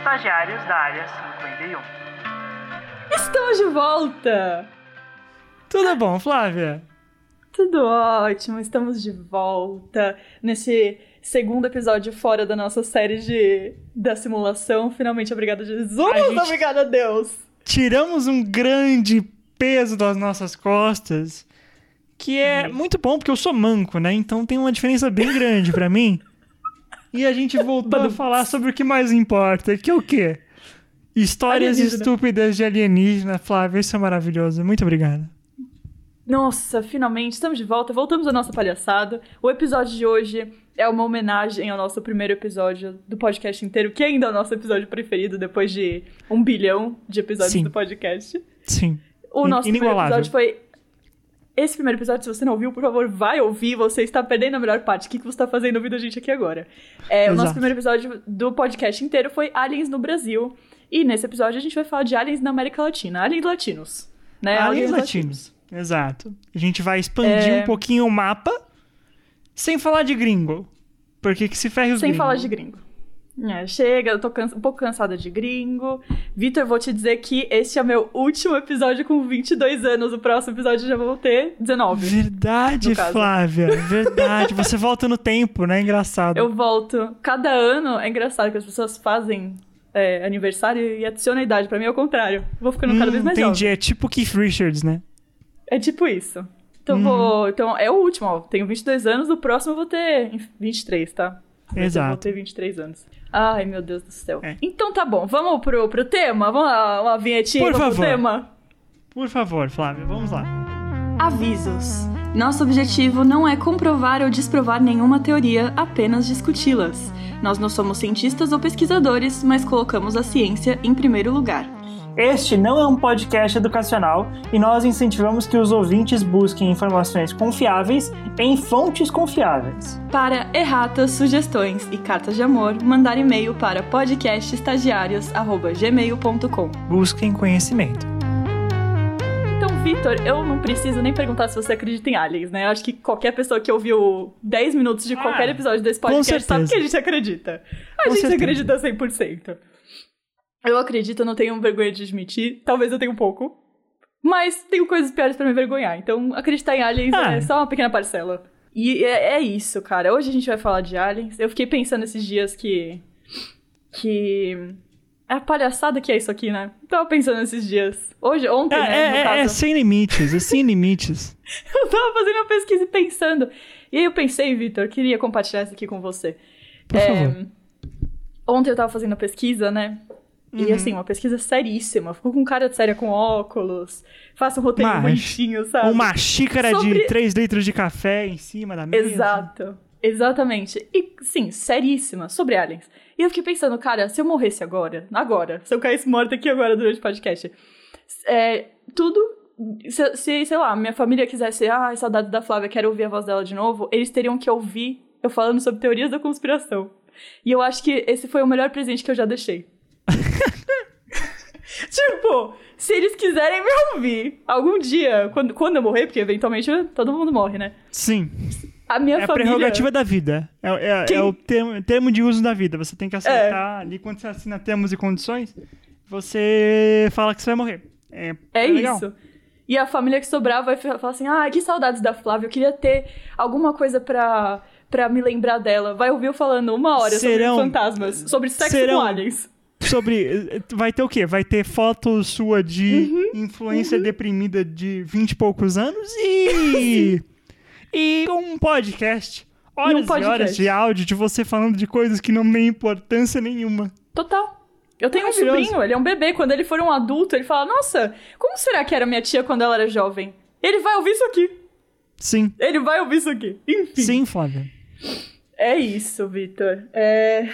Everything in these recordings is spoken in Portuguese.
estagiários da área 51. Estamos de volta! Tudo bom, Flávia? Tudo ótimo, estamos de volta nesse segundo episódio fora da nossa série de da simulação. Finalmente, obrigada Jesus, A obrigada a Deus. Tiramos um grande peso das nossas costas, que é muito bom porque eu sou manco, né? Então tem uma diferença bem grande pra mim. E a gente voltou a falar sobre o que mais importa, que é o quê? Histórias Alienígena. estúpidas de alienígena, Flávia. Isso é maravilhoso. Muito obrigado. Nossa, finalmente estamos de volta, voltamos à nossa palhaçada. O episódio de hoje é uma homenagem ao nosso primeiro episódio do podcast inteiro, que ainda é o nosso episódio preferido depois de um bilhão de episódios Sim. do podcast. Sim. O nosso primeiro episódio foi. Esse primeiro episódio, se você não ouviu, por favor, vai ouvir. Você está perdendo a melhor parte. O que que você está fazendo ouvindo a gente aqui agora? É, o nosso primeiro episódio do podcast inteiro foi Aliens no Brasil. E nesse episódio a gente vai falar de aliens na América Latina. Aliens latinos. Né? Aliens latinos. Exato. A gente vai expandir É. um pouquinho o mapa, sem falar de gringo. Porque que se ferre os Sem gringos. falar de gringo. É, chega, eu tô cansa- um pouco cansada de gringo. Vitor, vou te dizer que este é o meu último episódio com 22 anos. O próximo episódio eu já vou ter 19. Verdade. Flávia. Verdade. Você volta no tempo, né? Engraçado. Eu volto. Cada ano é engraçado que as pessoas fazem é, aniversário e adicionam a idade. Pra mim é o contrário. Vou ficando cada Hum, vez mais entendi. jovem. É tipo Keith Richards, né? É tipo isso. Então, Uhum. vou, então é o último, ó. Tenho 22 anos, no próximo eu vou ter 23, tá? Eu vou Exato. ter 23 anos. Ai, meu Deus do céu. É. Então tá bom, vamos pro, pro tema? Vamos lá, uma vinhetinha Por pro favor. tema? Por favor, Flávia, vamos lá. Avisos. Nosso objetivo não é comprovar ou desprovar nenhuma teoria, apenas discuti-las. Nós não somos cientistas ou pesquisadores, mas colocamos a ciência em primeiro lugar. Este não é um podcast educacional e nós incentivamos que os ouvintes busquem informações confiáveis em fontes confiáveis. Para erratas, sugestões e cartas de amor, mandar e-mail para podcastestagiários.gmail.com. Busquem conhecimento. Então, Vitor, eu não preciso nem perguntar se você acredita em aliens, né? Eu acho que qualquer pessoa que ouviu 10 minutos de qualquer Ah, episódio desse podcast sabe que a gente acredita. A Com gente certeza. acredita 100%. Eu acredito, eu não tenho vergonha de admitir. Talvez eu tenha um pouco. Mas tenho coisas piores pra me envergonhar. Então, acreditar em aliens Ah. é só uma pequena parcela. E é, é isso, cara. Hoje a gente vai falar de aliens. Eu fiquei pensando esses dias que. Que. É a palhaçada que é isso aqui, né? Tava pensando esses dias. Hoje, ontem, É, né? é- é- é sem limites, é sem limites. Eu tava fazendo uma pesquisa e pensando. E aí eu pensei, Vitor, queria compartilhar isso aqui com você. Por É, favor. Ontem eu tava fazendo a pesquisa, né? Uhum. E assim, uma pesquisa seríssima. Ficou com cara de séria com óculos. Faça um roteiro Mas, bonitinho, sabe? Uma xícara Sobre- de 3 litros de café em cima da mesa. Exato. Exatamente. E, sim, seríssima, sobre aliens. E eu fiquei pensando, cara, se eu morresse agora, agora, se eu caísse morta aqui agora durante o podcast, é, tudo. Se, se, sei lá, minha família quisesse, ah, saudade da Flávia, quero ouvir a voz dela de novo, eles teriam que ouvir eu falando sobre teorias da conspiração. E eu acho que esse foi o melhor presente que eu já deixei. tipo, se eles quiserem me ouvir algum dia, quando, quando eu morrer, porque eventualmente todo mundo morre, né? Sim. A minha É a família. prerrogativa da vida. É, é- Quem- é o termo, termo de uso da vida. Você tem que aceitar ali quando você assina termos e condições, você fala que você vai morrer. É, É legal. isso. E a família que sobrar vai fa- falar assim: ah, que saudades da Flávia, eu queria ter alguma coisa pra, pra me lembrar dela. Vai ouvir eu falando uma hora Serão- sobre fantasmas, sobre sexo serão- com aliens. Sobre. Vai ter o quê? Vai ter foto sua de Uhum, influência deprimida de 20 e poucos anos e. e um podcast. Horas e podcast. horas de áudio de você falando de coisas que não têm importância nenhuma. Total. Eu tenho um sobrinho, ele é um bebê. Quando ele for um adulto, ele fala: Nossa, como será que era minha tia quando ela era jovem? Ele vai ouvir isso aqui. Sim. Ele vai ouvir isso aqui. Enfim. Sim, Flávia. É isso, Vitor. É.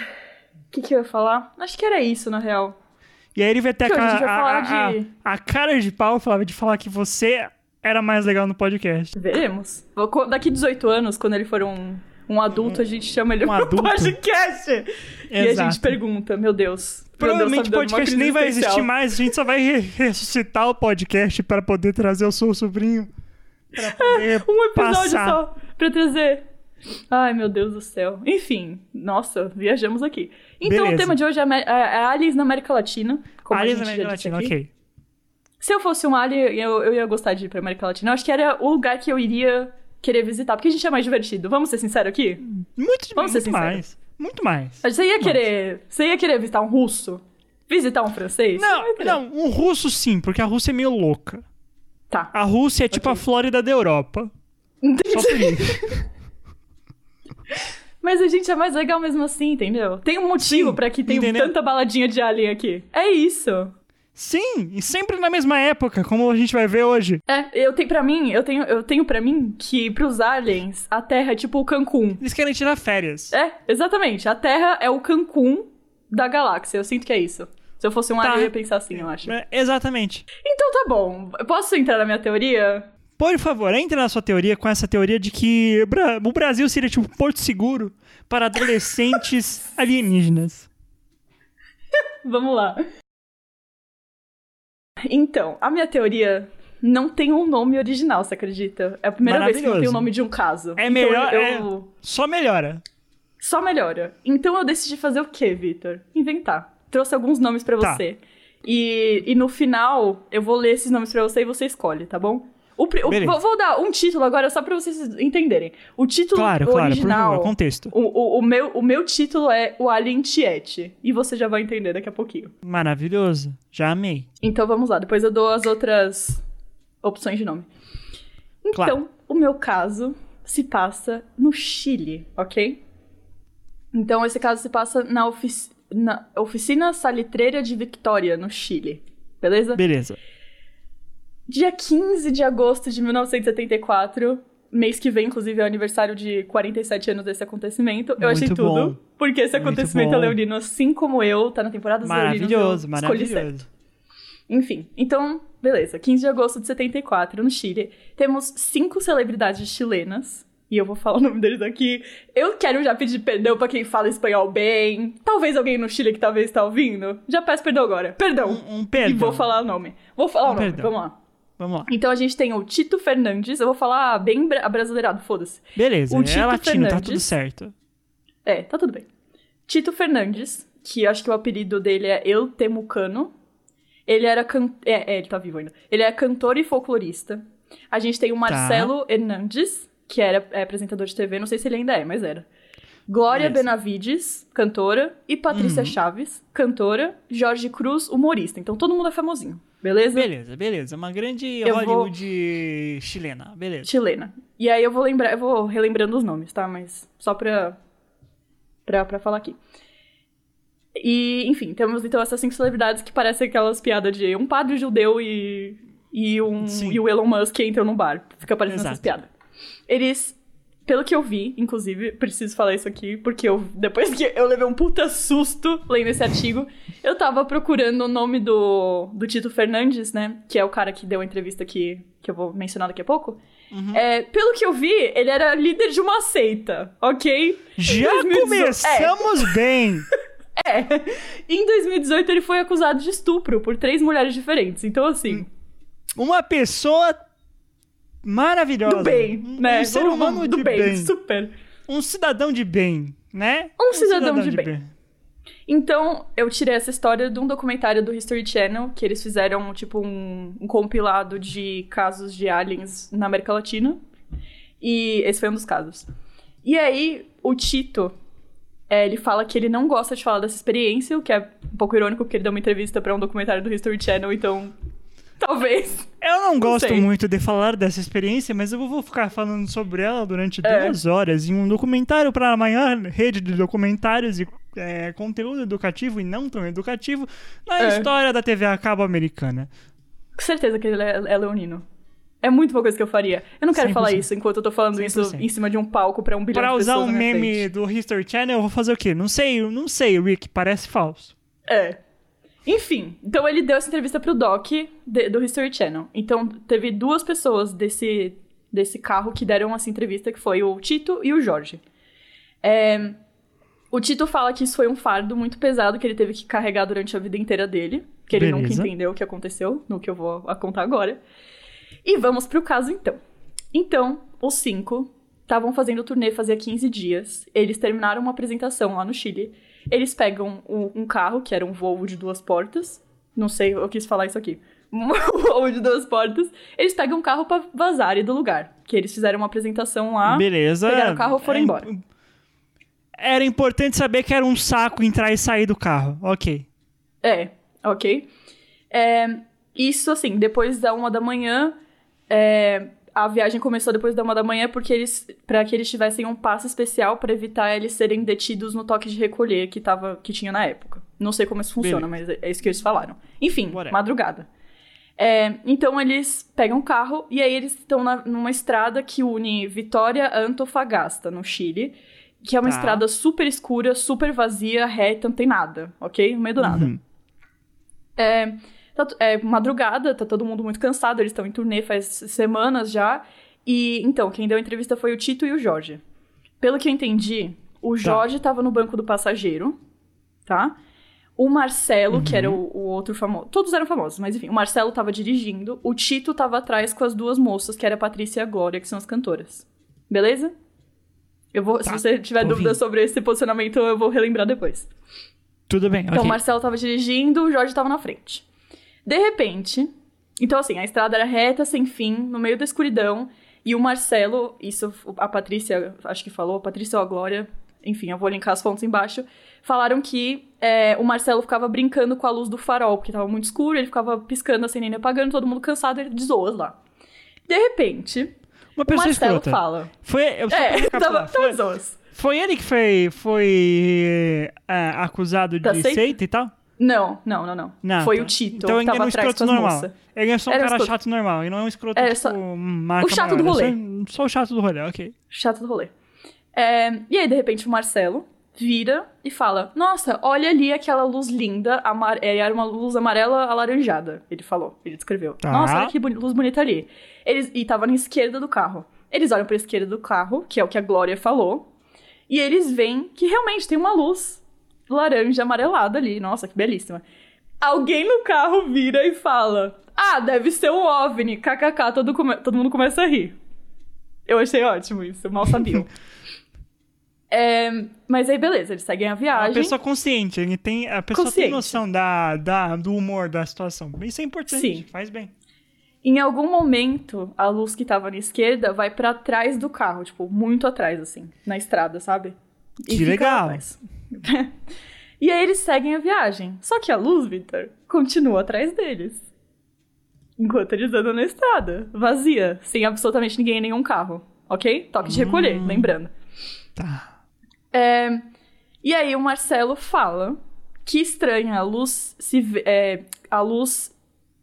O que, que eu ia falar? Acho que era isso, na real. E aí ele vai ter a, a a- de- a cara de pau, Flávia, de falar que você era mais legal no podcast. Veremos. Daqui 18 anos, quando ele for um, um adulto, a gente chama ele Um pro adulto? podcast. E a Exato. gente pergunta, meu Deus. tá Provavelmente me o podcast nem vai existir mais, a gente só vai re- ressuscitar o podcast para poder trazer o seu sobrinho. Pra poder Um episódio passar. só pra trazer. Ai, meu Deus do céu. Enfim, nossa, viajamos aqui. Então, Beleza. o tema de hoje é, é- é aliens na América Latina. Como Aliens a na América Latina, aqui. ok. Se eu fosse um alien, eu, eu ia gostar de ir pra América Latina. Eu acho que era o lugar que eu iria querer visitar, porque a gente é mais divertido. Vamos ser sinceros aqui? Muito, Vamos ser muito sinceros. mais. Muito mais. Você ia querer. Você ia querer visitar um russo? Visitar um francês? Não, não, um russo sim, porque a Rússia é meio louca. Tá. A Rússia é tipo Ok. a Flórida da Europa. Só por isso. Mas a gente é mais legal mesmo assim, entendeu? Tem um motivo pra que entendeu? tanta baladinha de alien aqui. É isso. Sim, e sempre na mesma época, como a gente vai ver hoje. É, eu tenho para mim, eu tenho, eu tenho para mim que pros aliens a Terra é tipo o Cancún. Eles querem tirar férias. É, exatamente. A Terra é o Cancún da galáxia. Eu sinto que é isso. Se eu fosse um Tá. alien, eu ia pensar assim, eu acho. É, exatamente. Então tá bom. Posso entrar na minha teoria? Por favor, entre na sua teoria com essa teoria de que o Brasil seria tipo um porto seguro para adolescentes alienígenas. Vamos lá. Então, a minha teoria não tem um nome original, você acredita? É a primeira vez que não tem o nome de um caso. É Então, melhor- eu- Só melhora. Só melhora. Então eu decidi fazer o quê, Vitor? Inventar. Trouxe alguns nomes pra Tá. você. E, e no final, eu vou ler esses nomes pra você e você escolhe, tá bom? O, o- vou, dar um título agora só pra vocês entenderem. O título Claro, claro, por original. favor, contexto. o, o, meu, o meu título é O Alien Tiete. E você já vai entender daqui a pouquinho. Maravilhoso. Já amei. Então vamos lá, depois eu dou as outras opções de nome. Então, Claro. o meu caso se passa no Chile, ok? Então, esse caso se passa na, ofici- na Oficina Salitreira de Victoria, no Chile. Beleza? Beleza. Dia 15 de agosto de 1974, mês que vem, inclusive, é o aniversário de 47 anos desse acontecimento. Eu achei Muito tudo, bom. porque esse acontecimento é leonino, assim como eu, tá na temporada dos leoninos, Maravilhoso, certo. maravilhoso. Enfim, então, beleza. 15 de agosto de 74, no Chile, temos cinco celebridades chilenas. E eu vou falar o nome deles aqui. Eu quero já pedir perdão pra quem fala espanhol bem. Talvez alguém no Chile que talvez tá ouvindo. Já peço perdão agora. Perdão. Um, um perdão. E vou falar o nome. Vou falar Um o nome, perdão. vamos lá. Vamos lá. Então a gente tem o Tito Fernandes. Eu vou falar bem bra- abrasileirado, foda-se. Beleza, O é Tito latino, tá Fernandes. tudo certo. É, tá tudo bem. Tito Fernandes, que eu acho que o apelido dele é El Temucano. Ele era can... é, é, ele tá vivo ainda. Ele é cantor e folclorista. A gente tem o Marcelo Hernandes, que era é, apresentador de TV, não sei se ele ainda é, mas era. Glória Beleza. Benavides, cantora, e Patrícia Uhum. Chaves, cantora, Jorge Cruz, humorista. Então todo mundo é famosinho, beleza? Beleza, beleza. Uma grande Eu vou- Hollywood chilena. Beleza. chilena. E aí eu vou lembrar, eu vou relembrando os nomes, tá? Mas só pra, pra, pra falar aqui. E, enfim, temos então essas cinco celebridades que parecem aquelas piadas de um padre judeu e, e, um, Sim. e o Elon Musk entram num bar. Fica parecendo essas Exato. piadas. Eles, pelo que eu vi, inclusive, preciso falar isso aqui, porque eu, depois que eu levei um puta susto lendo esse artigo, eu tava procurando o nome do, do Tito Fernandes, né? Que é o cara que deu a entrevista que, que eu vou mencionar daqui a pouco. Uhum. É, pelo que eu vi, ele era líder de uma seita, ok? Já 2018 começamos bem. É. Em 2018, ele foi acusado de estupro por três mulheres diferentes. Então, assim, Uma pessoa maravilhosa. do bem, um, né? Um ser humano do de bem, bem. super. Um cidadão de bem, né? Um cidadão de bem. Então, eu tirei essa história de um documentário do History Channel, que eles fizeram, tipo, um, um compilado de casos de aliens na América Latina. E esse foi um dos casos. E aí, o Tito, é, ele fala que ele não gosta de falar dessa experiência, o que é um pouco irônico, porque ele deu uma entrevista pra um documentário do History Channel, então... Talvez. Eu não gosto sei. muito de falar dessa experiência, mas eu vou ficar falando sobre ela durante É. duas horas em um documentário para a maior rede de documentários e é, conteúdo educativo e não tão educativo na É. história da TV a cabo americana. Com certeza que ele é, é leonino. É muito uma coisa que eu faria. Eu não quero 100%. falar isso enquanto eu tô falando isso 100%. em cima de um palco pra um bilhão Para de usar pessoas um na minha meme frente. do History Channel, eu vou fazer o quê? Não sei, não sei, Rick, parece falso. É. Enfim, então ele deu essa entrevista pro Doc de- do History Channel. Então teve duas pessoas desse, desse carro que deram essa entrevista, que foi o Tito e o Jorge. É, o Tito fala que isso foi um fardo muito pesado que ele teve que carregar durante a vida inteira dele. Que ele nunca Beleza. entendeu o que aconteceu, no que eu vou contar agora. E vamos pro caso então. Então, os cinco estavam fazendo o turnê fazia 15 dias. Eles terminaram uma apresentação lá no Chile. Eles pegam um, um carro, que era um Volvo de duas portas. Não sei, eu quis falar isso aqui. Um Volvo de duas portas. Eles pegam um carro pra vazarem do lugar. Que eles fizeram uma apresentação lá. Beleza. Pegaram o carro e foram É, embora. Era importante saber que era um saco entrar e sair do carro. Ok. É, ok. É, isso, assim, depois da uma da manhã, é, a viagem começou depois da uma da manhã porque eles, para que eles tivessem um passo especial para evitar eles serem detidos no toque de recolher que, tava, que tinha na época. Não sei como isso funciona, mas é isso que eles falaram. Enfim, madrugada. É, então eles pegam o carro e aí eles estão numa estrada que une Vitória a Antofagasta, no Chile, que é uma Tá. estrada super escura, super vazia, reta, não tem nada, ok? No meio do nada. Uhum. É, tá- é madrugada, tá todo mundo muito cansado, eles estão em turnê faz semanas já. E então, quem deu a entrevista foi o Tito e o Jorge. Pelo que eu entendi, o Jorge tava no banco do passageiro, tá? O Marcelo, que era o, o outro famoso. Todos eram famosos, mas enfim, o Marcelo tava dirigindo, o Tito tava atrás com as duas moças, que era a Patrícia e a Glória, que são as cantoras. Beleza? Eu vou, se Tá, você tiver dúvida sobre esse posicionamento, eu vou relembrar depois. Tudo bem, Então, ok. o Marcelo tava dirigindo, o Jorge tava na frente. De repente, então assim, a estrada era reta, sem fim, no meio da escuridão, e o Marcelo, isso a Patrícia, acho que falou, a Patrícia ou a Glória, enfim, eu vou linkar as fontes embaixo, falaram que é, o Marcelo ficava brincando com a luz do farol, porque tava muito escuro, ele ficava piscando assim, nem apagando, todo mundo cansado, ele de zoas lá. De repente, Uma o pessoa Marcelo escrota. fala. Foi, eu só É, tava, foi, foi ele que foi, foi é, acusado de Da seita? seita e tal? Não, não, não, não. Não, Foi tá. o Tito, Então ele era um escroto normal. Ele é só um Era cara escroto. chato normal. E não é um escroto, É, tipo, só- o chato do maior. rolê. É Só, só o chato do rolê, ok. chato do rolê. É, e aí, de repente, o Marcelo vira e fala: Nossa, olha ali aquela luz linda. amar- é, Era uma luz amarela alaranjada. Ele falou, ele descreveu. Tá. Nossa, olha que boni- luz bonita ali. Eles, e tava na esquerda do carro. Eles olham pra esquerda do carro, que é o que a Glória falou. E eles veem que realmente tem uma luz laranja amarelada ali. Nossa, que belíssima. Alguém no carro vira e fala: Ah, deve ser um OVNI. KKK, todo, come- todo mundo começa a rir. Eu achei ótimo isso, mal sabiam. É, mas aí, beleza, eles seguem a É viagem. pessoa consciente. Ele tem, a pessoa Consciente. tem noção da, da, do humor da situação. Isso é importante. Sim. Faz bem. Em algum momento, a luz que tava na esquerda vai pra trás do carro, tipo, muito atrás, assim, na estrada, sabe? E Que legal. atrás. e aí eles seguem a viagem. Só que a luz, Victor, continua atrás deles. Enquanto eles andam na estrada, vazia, sem absolutamente ninguém em nenhum carro. Ok? Toque de recolher, lembrando. Tá. É, e aí o Marcelo fala que estranha, a luz se vê, é, a luz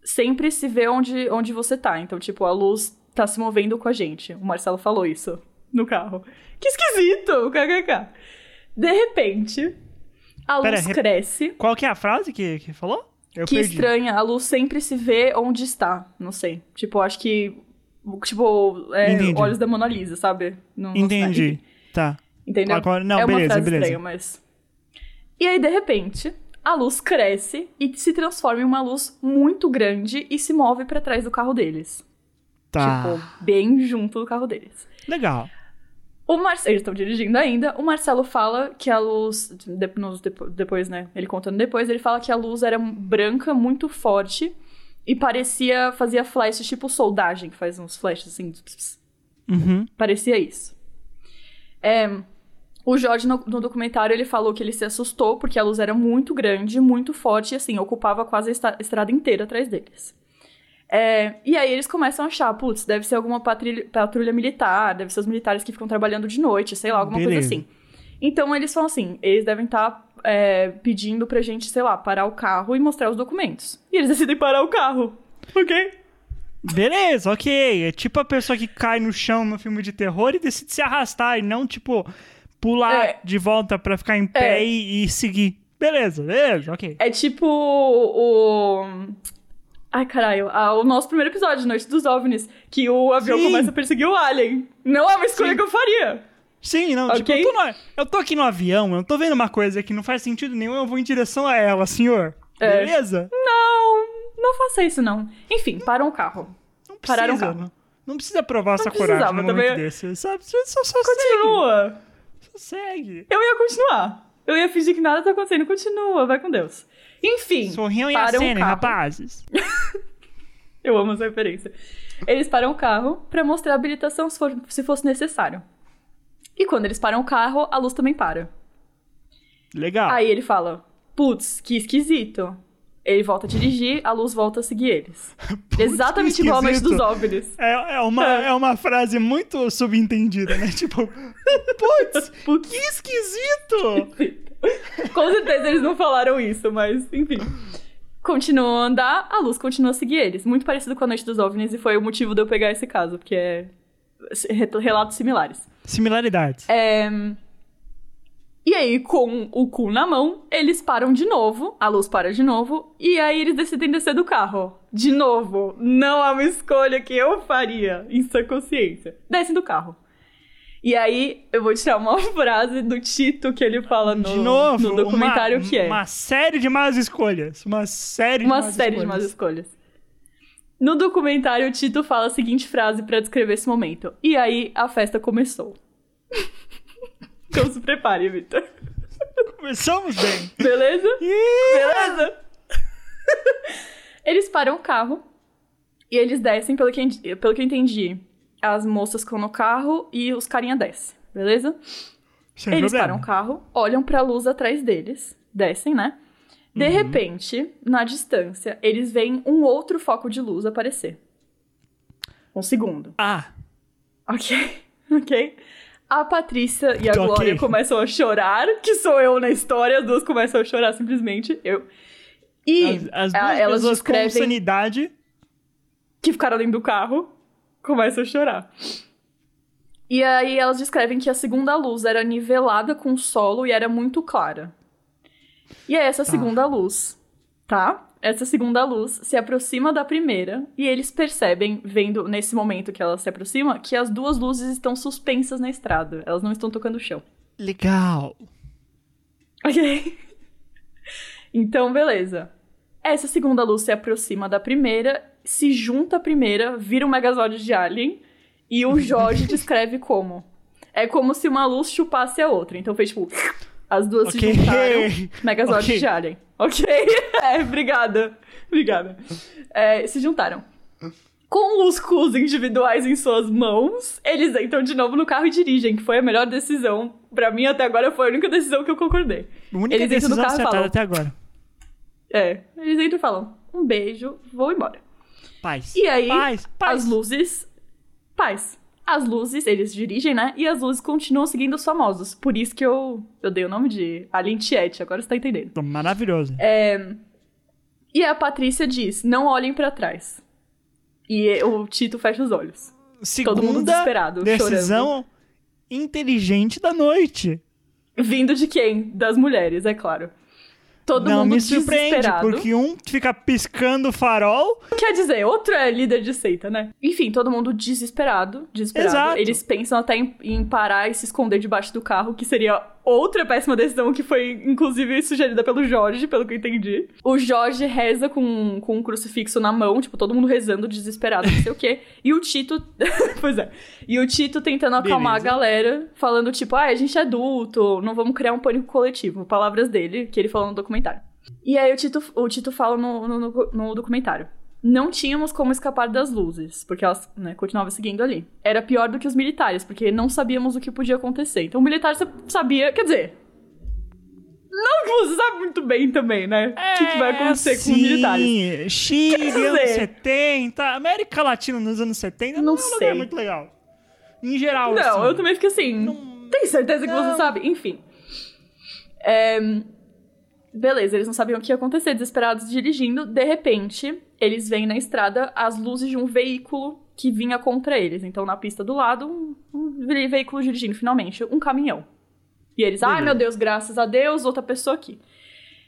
sempre se vê onde, onde você tá. Então, tipo, a luz tá se movendo com a gente. O Marcelo falou isso no carro. Que esquisito! KKK. De repente, a Pera, luz cresce. Qual que é a frase que, que falou? Eu que perdi. estranha, a luz sempre se vê onde está. Não sei. Tipo, acho que. Tipo, é, olhos da Mona Lisa, sabe? Entendi. Tá. Entendeu? Agora- não, é beleza, beleza. estranha, mas. E aí, de repente, a luz cresce e se transforma em uma luz muito grande e se move pra trás do carro deles. Tá. Tipo, bem junto do carro deles. Legal. O Marcelo, eles estão dirigindo ainda. O Marcelo fala que a luz. de- nos depois, né? Ele contando depois, ele fala que a luz era branca, muito forte. E parecia. Fazia flashes tipo soldagem, que faz uns flashes assim. ps, ps. Uhum. Parecia isso. É, o Jorge, no, no documentário, ele falou que ele se assustou porque a luz era muito grande, muito forte e, assim, ocupava quase a estrada inteira atrás deles. É, e aí eles começam a achar, putz, deve ser alguma patrulha, patrulha militar, deve ser os militares que ficam trabalhando de noite, sei lá, alguma Beleza. coisa assim. Então eles falam assim, eles devem estar pedindo pra gente, sei lá, parar o carro e mostrar os documentos. E eles decidem parar o carro, ok? Beleza, ok. É tipo a pessoa que cai no chão no filme de terror e decide se arrastar e não, tipo, pular É. de volta pra ficar em pé É. e, e seguir. Beleza, beleza, ok. É tipo o. Ai, caralho. ah, o nosso primeiro episódio, Noite dos OVNIs, que o avião Sim. começa a perseguir o Alien. Não é uma escolha Sim. que eu faria. Sim, não, tipo, Ok. eu tô, no- eu tô aqui no avião, eu tô vendo uma coisa que não faz sentido nenhum, eu vou em direção a ela, senhor. É. Beleza? Não, não faça isso, não. Enfim, param o carro. Não precisa, Pararam o carro. não, não precisa provar sua precisava coragem num momento também. desse, sabe? Só, só, só segue, Continua. só segue. Eu ia continuar. Eu ia fingir que nada tá acontecendo. Continua, vai com Deus. Enfim. Sorriam e acenem, carro. rapazes. Eu amo essa referência. Eles param o carro pra mostrar a habilitação se, for- se fosse necessário. E quando eles param o carro, a luz também para. Legal. Aí ele fala: Putz, que esquisito. Ele volta a dirigir, a luz volta a seguir eles. Exatamente igual a noite dos. OVNIs. É, é, uma, É. é uma frase muito subentendida, né? Tipo, putz, Putz. que esquisito! Com certeza eles não falaram isso, mas enfim. Continuam a andar, a luz continua a seguir eles. Muito parecido com a noite dos OVNIs e foi o motivo de eu pegar esse caso, porque é re- relatos similares. Similaridades. É... E aí, com o cu na mão, eles param de novo, a luz para de novo, e aí eles decidem descer do carro. De novo, não é uma escolha que eu faria em sua consciência. Descem do carro. E aí, eu vou tirar uma frase do Tito que ele fala no, de novo, no documentário uma, que é Uma série de más escolhas. Uma série uma de más série de escolhas. más escolhas. No documentário, o Tito fala a seguinte frase pra descrever esse momento. E aí, a festa começou. então se prepare, Vitor. Começamos bem. Beleza? Ih, Beleza? eles param o carro e eles descem, pelo que, pelo que eu entendi. As moças ficam no carro e os carinha descem, beleza? sem eles problema. param o carro, olham pra luz atrás deles, descem, né? De repente, na distância, eles veem um outro foco de luz aparecer. Um segundo. Ah, Ok, ok. A Patrícia e a Ok. Glória começam a chorar, que sou eu na história, as duas começam a chorar simplesmente, eu. E as, as a- duas elas pessoas com descrevem sanidade. que ficaram dentro do carro começam a chorar. E aí elas descrevem que a segunda luz era nivelada com o solo e era muito clara. E é essa Tá. segunda luz, tá? Essa segunda luz se aproxima da primeira e eles percebem, vendo nesse momento que ela se aproxima, que as duas luzes estão suspensas na estrada. Elas não estão tocando o chão. Legal. Ok? Então, beleza. Essa segunda luz se aproxima da primeira, se junta à primeira, vira um megazord de alien, e o Jorge descreve como. É como se uma luz chupasse a outra. Então fez tipo. As duas se Ok. juntaram. Megazord Ok. de alien. Ok? É, obrigada. Obrigada. É, se juntaram. Com os cus individuais em suas mãos, eles entram de novo no carro e dirigem, que foi a melhor decisão. Pra mim, até agora, foi a única decisão que eu concordei. A única Eles entram no decisão carro e falam. até agora. É, eles entram e falam, um beijo, vou embora. Paz. E aí, Paz, paz. as luzes... Paz. As luzes, eles dirigem, né? E as luzes continuam seguindo os famosos. Por isso que eu, eu dei o nome de Alien agora você tá entendendo. Maravilhoso. É, E a Patrícia diz, não olhem pra trás. E o Tito fecha os olhos. Segunda todo mundo desesperado, decisão inteligente da noite. Vindo de quem? Das mulheres, é claro. Todo Não mundo me surpreende, desesperado. porque um fica piscando o farol. Quer dizer, outro é líder de seita, né? Enfim, todo mundo desesperado, desesperado. Exato. Eles pensam até em, em parar e se esconder debaixo do carro, que seria outra péssima decisão que foi, inclusive, sugerida pelo Jorge, pelo que eu entendi. O Jorge reza com, com um crucifixo na mão, tipo, todo mundo rezando, desesperado, não sei o quê. E o Tito... pois é. E o Tito tentando acalmar Beleza. a galera, falando, tipo, ah, a gente é adulto, não vamos criar um pânico coletivo. Palavras dele, que ele falou no documentário. E aí o Tito, o Tito fala no, no, no- documentário. Não tínhamos como escapar das luzes, porque elas né, continuavam seguindo ali. Era pior do que os militares, porque não sabíamos o que podia acontecer. Então o militar sa- sabia, quer dizer. Não que você sabe muito bem também, né? o que, que vai acontecer com os militares. Sim, Chile, anos 70, América Latina nos anos 70 Não não, é um lugar sei. muito legal. Em geral, Não, assim. eu também fiquei assim. Tem certeza que Não. você sabe? Enfim. É, Beleza, eles não sabiam o que ia acontecer, desesperados dirigindo. De repente, eles veem na estrada as luzes de um veículo que vinha contra eles. Então, na pista do lado, um, um ve- veículo dirigindo, finalmente, um caminhão. E eles, ai Beleza. meu Deus, graças a Deus, outra pessoa aqui.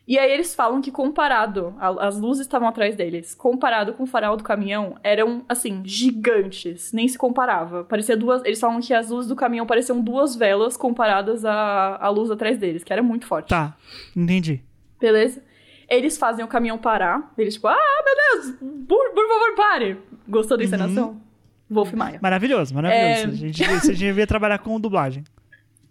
E aí eles falam que comparado, a- as luzes estavam atrás deles, comparado com o farol do caminhão, eram, assim, gigantes, nem se comparava. Parecia duas, eles falam que as luzes do caminhão pareciam duas velas comparadas à, à luz atrás deles, que era muito forte. Tá, entendi. Beleza? Eles fazem o caminhão parar, eles tipo, ah, meu Deus, por, por favor, pare. Gostou da encenação? Wolf Maia. Maravilhoso, maravilhoso. É. A gente, devia trabalhar com dublagem.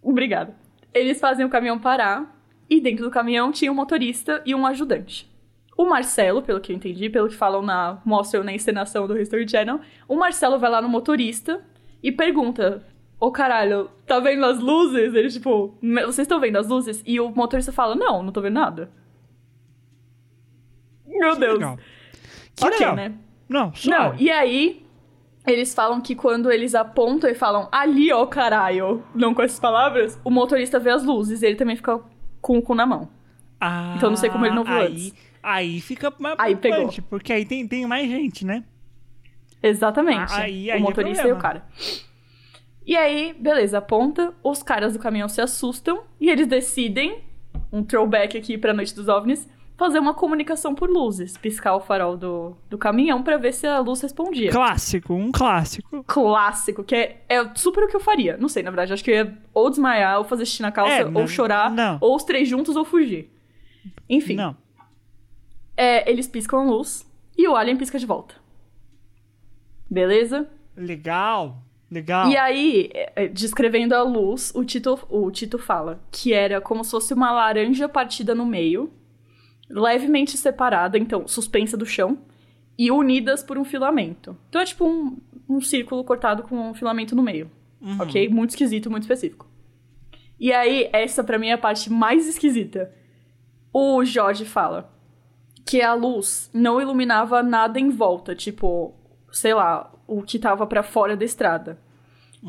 Obrigada. Eles fazem o caminhão parar e dentro do caminhão tinha um motorista e um ajudante. O Marcelo, pelo que eu entendi, pelo que falam na mostram na encenação do History Channel, o Marcelo vai lá no motorista e pergunta: Ô caralho, tá vendo as luzes? Ele, tipo, "Me- vocês estão vendo as luzes? E o motorista fala: Não, não tô vendo nada. Meu Que Deus. legal. Que ok, legal. né? Não, Não, e aí eles falam que quando eles apontam e falam ali, ó caralho, não com essas palavras, o motorista vê as luzes e ele também fica com o cu na mão. Ah, então não sei como ele não viu aí, antes. Aí fica mais Aí preocupante, porque aí tem, tem mais gente, né? Exatamente. Aí- aí é o motorista e o cara. E aí, beleza, aponta, os caras do caminhão se assustam e eles decidem, um throwback aqui pra Noite dos OVNIs, fazer uma comunicação por luzes, piscar o farol do, do caminhão pra ver se a luz respondia. Clássico, um clássico. clássico, que é, é super o que eu faria. Não sei, na verdade, acho que eu ia ou desmaiar, ou fazer xixi na calça, É, ou não- chorar, não. ou os três juntos, ou fugir. Enfim, Não. é, eles piscam a luz e o alien pisca de volta. Beleza? Legal. Legal. E aí, é, é, descrevendo a luz, o Tito, o Tito fala que era como se fosse uma laranja partida no meio, levemente separada, então suspensa do chão, e unidas por um filamento. Então é tipo um, um círculo cortado com um filamento no meio. Uhum. Ok? Muito esquisito, muito específico. E aí, essa pra mim é a parte mais esquisita. O Jorge fala que a luz não iluminava nada em volta, tipo, sei lá, o que tava pra fora da estrada.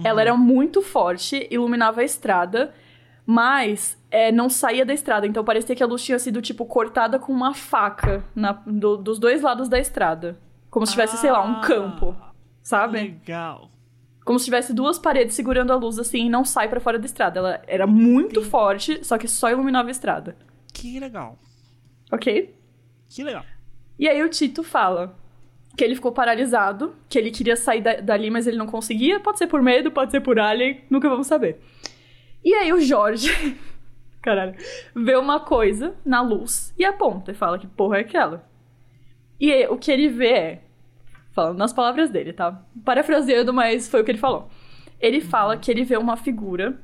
Ela era muito forte, iluminava a estrada, mas é, não saía da estrada. Então parecia que a luz tinha sido, tipo, cortada com uma faca na- do- dos dois lados da estrada. Como se tivesse, sei lá, um Ah. campo. Sabe? Legal. Como se tivesse duas paredes segurando a luz assim e não sai pra fora da estrada. Ela era muito Entendi. forte, só que só iluminava a estrada. Que legal. Ok? Que legal. E aí o Tito fala que ele ficou paralisado, que ele queria sair da- dali, mas ele não conseguia. Pode ser por medo, pode ser por alien, nunca vamos saber. E aí o Jorge, caralho, vê uma coisa na luz e aponta e fala que porra é aquela. E aí, o que ele vê é, falando nas palavras dele, tá? Parafraseando, mas foi o que ele falou. Ele fala que ele vê uma figura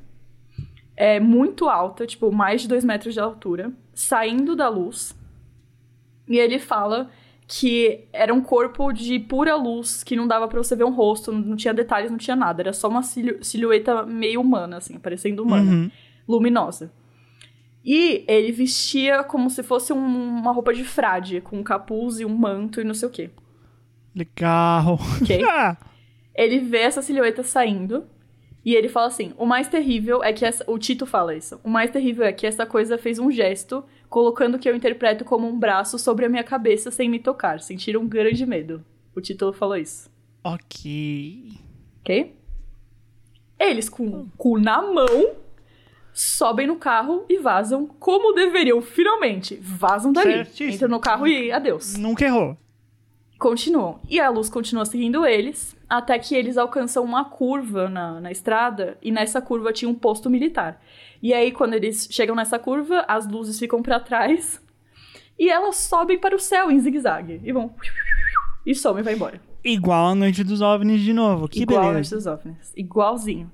é, muito alta, tipo, mais de dois metros de altura, saindo da luz. E ele fala que era um corpo de pura luz, que não dava pra você ver um rosto, não tinha detalhes, não tinha nada. Era só uma silhueta meio humana, assim, parecendo humana, Uhum. luminosa. E ele vestia como se fosse um- uma roupa de frade, com um capuz e um manto e não sei o quê. Legal. Ok? Ah, ele vê essa silhueta saindo e ele fala assim: o mais terrível é que essa. O Tito fala isso. O mais terrível é que essa coisa fez um gesto, colocando o que eu interpreto como um braço sobre a minha cabeça sem me tocar. Sentiram um grande medo. O título falou isso. ok. Ok? Eles, com o cu na mão, sobem no carro e vazam como deveriam, finalmente. Vazam dali. Certíssimo. Entram no carro e adeus. Nunca errou. Continuam. E a luz continua seguindo eles, até que eles alcançam uma curva na, na estrada, e nessa curva tinha um posto militar. E aí, quando eles chegam nessa curva, as luzes ficam pra trás, e elas sobem para o céu em zigue-zague. E vão. E somem e vai embora. Igual a Noite dos OVNIs de novo. Que Igual a beleza. Noite dos OVNIs. Igualzinho.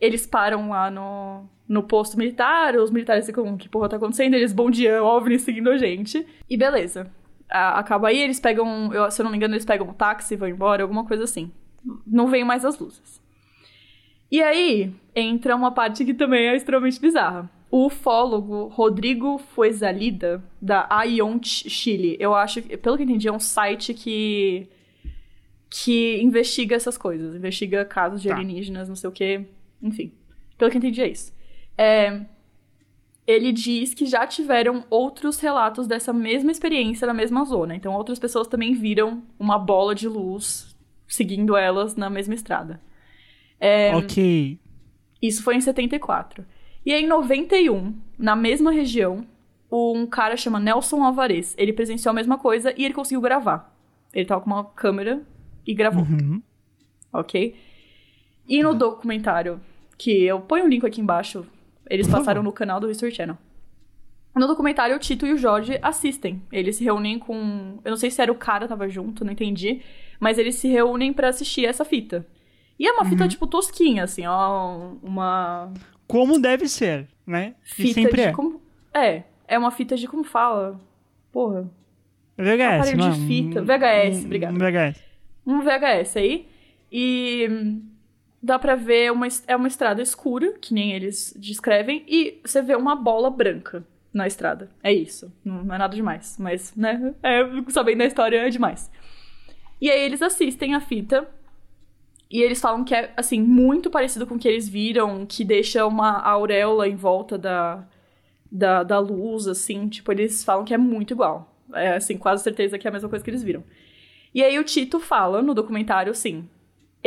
Eles param lá no, no posto militar, os militares ficam, que porra tá acontecendo? Eles bom dia, OVNI seguindo a gente. E beleza. A- acaba aí, eles pegam, eu- se eu não me engano, eles pegam um táxi e vão embora, alguma coisa assim. Não vem mais as luzes. E aí, entra uma parte que também é extremamente bizarra. O ufólogo Rodrigo Fuezalida, da Ion Chile, eu acho, que- pelo que eu entendi, é um site que que investiga essas coisas, investiga casos de Tá. alienígenas, não sei o quê, enfim. Pelo que eu entendi é isso. É, ele diz que já tiveram outros relatos dessa mesma experiência na mesma zona. Então, outras pessoas também viram uma bola de luz seguindo elas na mesma estrada. É, Ok. Isso foi em 74. E em 91, na mesma região, um cara chama Nelson Alvarez. Ele presenciou a mesma coisa e ele conseguiu gravar. Ele tava com uma câmera e gravou, Uhum. ok? E no documentário, que eu ponho o link aqui embaixo, eles passaram no canal do History Channel. No documentário, o Tito e o Jorge assistem. Eles se reúnem com. Eu não sei se era o cara tava junto, não entendi. Mas eles se reúnem pra assistir essa fita. E é uma Uhum. fita, tipo, tosquinha, assim, ó. Uma Como deve ser, né? E fita sempre de. é. Como... É, é uma fita de como fala? Porra. VHS, Aparelho não, de fita. Um- VHS, um- obrigado. Um VHS. um VHS aí. E dá pra ver uma, é uma estrada escura, que nem eles descrevem, e você vê uma bola branca na estrada. É isso. Não, é nada demais. Mas, né? É, sabendo da história é demais. E aí eles assistem a fita. E eles falam que é, assim, muito parecido com o que eles viram, que deixa uma auréola em volta da, da, da luz, assim. Tipo, eles falam que é muito igual. É, assim, quase certeza que é a mesma coisa que eles viram. E aí o Tito fala no documentário assim.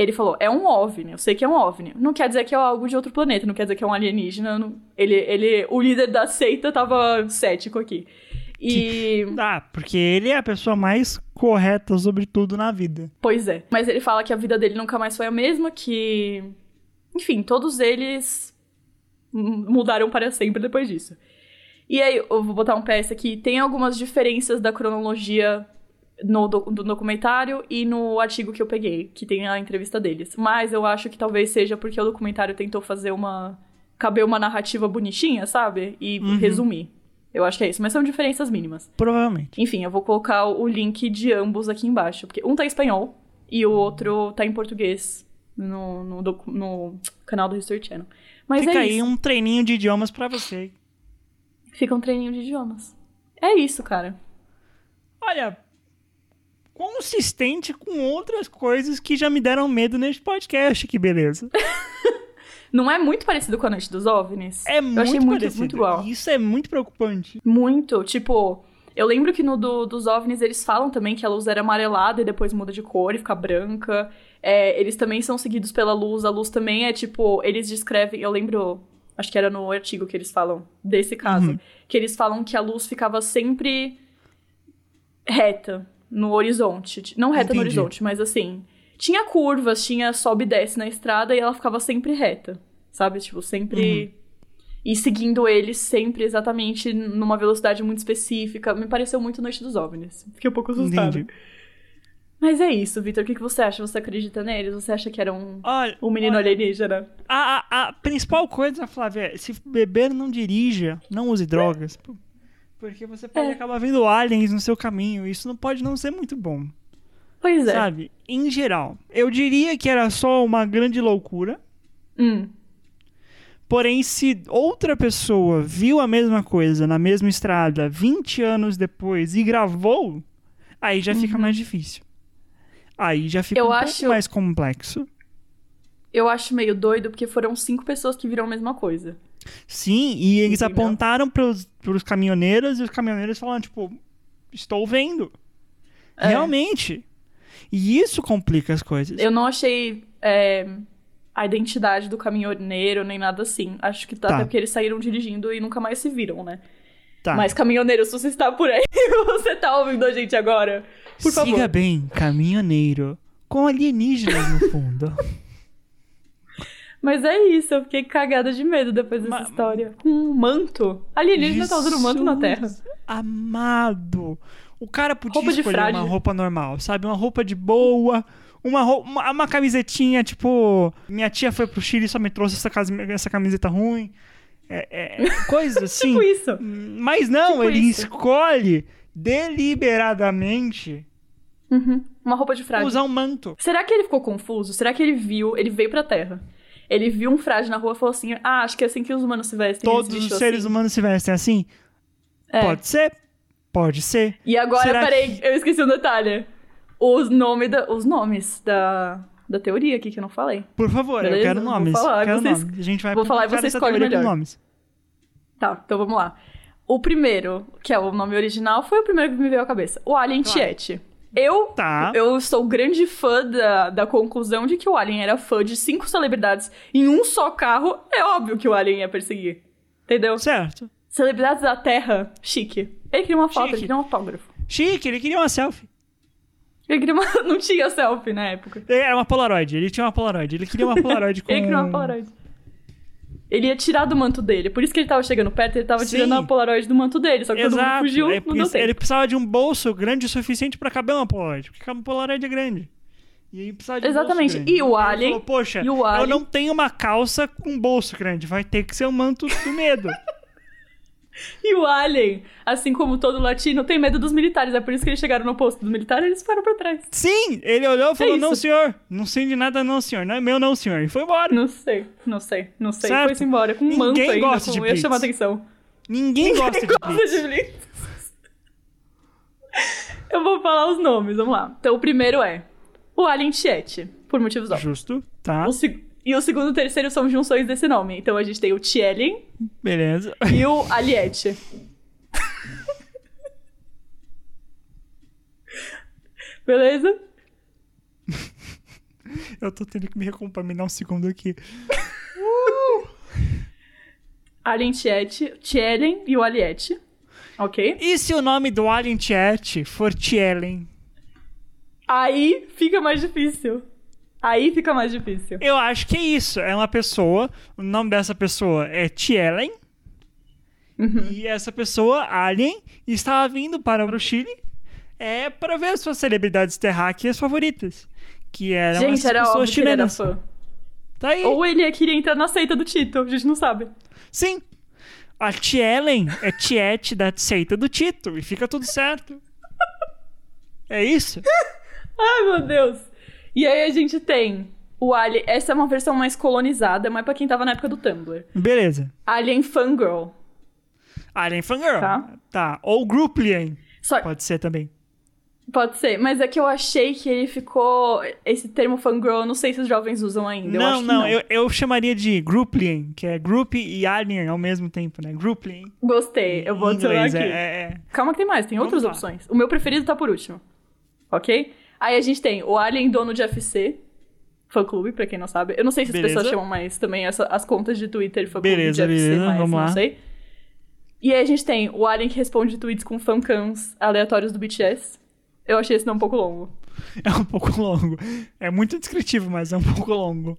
Ele falou, é um OVNI, eu sei que é um OVNI. Não quer dizer que é algo de outro planeta, não quer dizer que é um alienígena. não- Ele, ele, o líder da seita tava cético aqui. E. Ah, porque ele é a pessoa mais correta sobre tudo na vida. Pois é. Mas ele fala que a vida dele nunca mais foi a mesma, que. Enfim, todos eles mudaram para sempre depois disso. E aí, eu vou botar um PS aqui. Tem algumas diferenças da cronologia no do, do documentário e no artigo que eu peguei, que tem a entrevista deles. Mas eu acho que talvez seja porque o documentário tentou fazer uma. caber uma narrativa bonitinha, sabe? E resumir. Eu acho que é isso. Mas são diferenças mínimas. Provavelmente. Enfim, eu vou colocar o link de ambos aqui embaixo. Porque um tá em espanhol e o outro tá em português no, no, docu- no canal do History Channel. Mas Fica é aí isso. um treininho de idiomas pra você. Fica um treininho de idiomas. É isso, cara. Olha, consistente com outras coisas que já me deram medo neste podcast, que beleza. Não é muito parecido com a Noite dos OVNIs? É eu muito achei muito, parecido. muito igual. Isso é muito preocupante. Muito. Tipo, eu lembro que no do- dos OVNIs eles falam também que a luz era amarelada e depois muda de cor e fica branca. É, eles também são seguidos pela luz. A luz também é tipo. Eles descrevem. Eu lembro. Acho que era no artigo que eles falam desse caso. Uhum. Que eles falam que a luz ficava sempre reta no horizonte. Não reta no Entendi. horizonte, mas assim. Tinha curvas, tinha sobe e desce na estrada e ela ficava sempre reta. Sabe? Tipo, sempre. E seguindo eles sempre exatamente numa velocidade muito específica. Me pareceu muito Noite dos OVNIs. Fiquei um pouco assustada. Entendi. Mas é isso, Vitor. O que, que você acha? Você acredita neles? Você acha que era um, Olha, um menino olha, alienígena? a, a, a principal coisa, Flávia, é se beber, não dirija, não use drogas. P- Porque você pode É. acabar vendo aliens no seu caminho. Isso não pode não ser muito bom. Pois é. Sabe? Em geral. Eu diria que era só uma grande loucura. Hum, Porém, se outra pessoa viu a mesma coisa na mesma estrada 20 anos depois e gravou, aí já fica mais difícil. Aí já fica Uhum. Eu um acho- pouco mais complexo. eu acho meio doido porque foram cinco pessoas que viram a mesma coisa. Sim, e eles Entendeu? apontaram pros, pros caminhoneiros e os caminhoneiros falaram, tipo, estou vendo. É. Realmente. E isso complica as coisas. Eu não achei é, a identidade do caminhoneiro nem nada assim. Acho que tá, Tá. até porque eles saíram dirigindo e nunca mais se viram, né? Tá. Mas, caminhoneiro, se você está por aí, você tá ouvindo a gente agora, por Siga favor. bem, caminhoneiro. Com alienígenas no fundo. Mas é isso, eu fiquei cagada de medo depois dessa Ma- história. Com um manto. Alienígena tá usando manto na Terra. Amado. O cara podia Roupa de escolher frade. uma roupa normal, sabe? Uma roupa de boa, uma, uma, uma camisetinha, tipo... Minha tia foi pro Chile e só me trouxe essa, essa camiseta ruim. É, é, coisas assim. Tipo isso. Mas não, Tipo ele isso. escolhe deliberadamente Uhum. Uma roupa de frade. usar um manto. Será que ele ficou confuso? Será que ele viu, ele veio pra Terra? Ele viu um frade na rua e falou assim: Ah, acho que é assim que os humanos se vestem. Todos os seres assim. humanos se vestem assim? É. Pode ser. Pode ser. E agora, Será peraí, eu esqueci um detalhe. Os, nome da, os nomes da, da teoria aqui que eu não falei. Por favor, eu Beleza, quero vou nomes. falar, quero vocês- nomes. A gente vai vou falar e você escolhe melhor. nomes. Tá, então vamos lá. O primeiro, que é o nome original, foi o primeiro que me veio à cabeça. O Alien Claro. Tiet. Eu, Tá. eu sou grande fã da, da conclusão de que o Alien era fã de cinco celebridades em um só carro. É óbvio que o Alien ia perseguir. Entendeu? Certo. Celebridades da Terra, chique. Ele queria uma foto, Chique. ele queria um autógrafo. Chique, ele queria uma selfie. Ele queria uma... Não tinha selfie na época. Era uma Polaroid, ele tinha uma Polaroid. Ele queria uma Polaroid com... Ele queria uma Polaroid. Ele ia tirar do manto dele. Por isso que ele tava chegando perto, ele tava Sim. tirando a Polaroid do manto dele. Só que todo mundo Exato. fugiu, É não deu tempo. ele precisava de um bolso grande o suficiente pra caber uma Polaroid. Porque uma Polaroid é grande. E aí precisava de um Exatamente. bolso grande. E o ele Alien- falou, Poxa, o eu Alien- não tenho uma calça com bolso grande. Vai ter que ser um manto do medo. E o Alien, assim como todo latino, tem medo dos militares. É por isso que eles chegaram no posto do militar e eles ficaram pra trás. Sim, ele olhou e falou: É. Não, senhor, não sei de nada, não, senhor. Não é meu, não, senhor. E foi embora. Não sei, não sei, não sei. Certo. Foi-se embora com um Ninguém manto ainda, gosta de com... ia Blitz. chamar atenção. Ninguém gosta de gosta Blitz. de Blitz. Eu vou falar os nomes, vamos lá. Então, o primeiro é o Alien Tiet, por motivos óbvios. Justo, tá. O seg- E o segundo e o terceiro são junções desse nome. Então, a gente tem o Tielin Beleza. e o Aliette. Beleza? Eu tô tendo que me recompaminar um segundo aqui. Alien Tiet, Tielin e o Aliette. Ok? E se o nome do Alien Chat for Tielen? Aí fica mais difícil. Aí fica mais difícil. Eu acho que é isso. É uma pessoa, o nome dessa pessoa é Tielen. E essa pessoa, Alien, estava vindo para o Chile é para ver suas celebridades terráqueas favoritas. Que eram gente, as era pessoas óbvio que ele era chilenas. fã. Tá aí. Ou ele queria entrar na seita do Tito, a gente não sabe. Sim. A Tielen é tiete da seita do Tito. E fica tudo certo. É isso? Ai, meu Deus. E aí a gente tem o Alien. Essa é uma versão mais colonizada, mas pra quem tava na época do Tumblr. Beleza. Alien Fangirl. Alien Fangirl. Tá. Tá. Ou Grouplien. Só, Pode ser também. pode ser, mas é que eu achei que ele ficou. Esse termo fangirl, eu não sei se os jovens usam ainda. eu não, acho que não, Eu, eu chamaria de Grouplien, que é Group e Alien ao mesmo tempo, né? Grouplien. Gostei, eu vou adicionar inglês, aqui. é, é, é. Calma que tem mais, tem Vamos outras lá. opções. O meu preferido tá por último. Ok? Aí a gente tem o Alien dono de FC. Fã clube, pra quem não sabe. Eu não sei se as Beleza. pessoas chamam mais também essa- as contas de Twitter fã clube Beleza, de FC, beleza, mas vamos não lá. sei. E aí a gente tem o Alien que responde tweets com fancams aleatórios do BTS. Eu achei esse nome um pouco longo. É um pouco longo. É muito descritivo, mas é um pouco longo.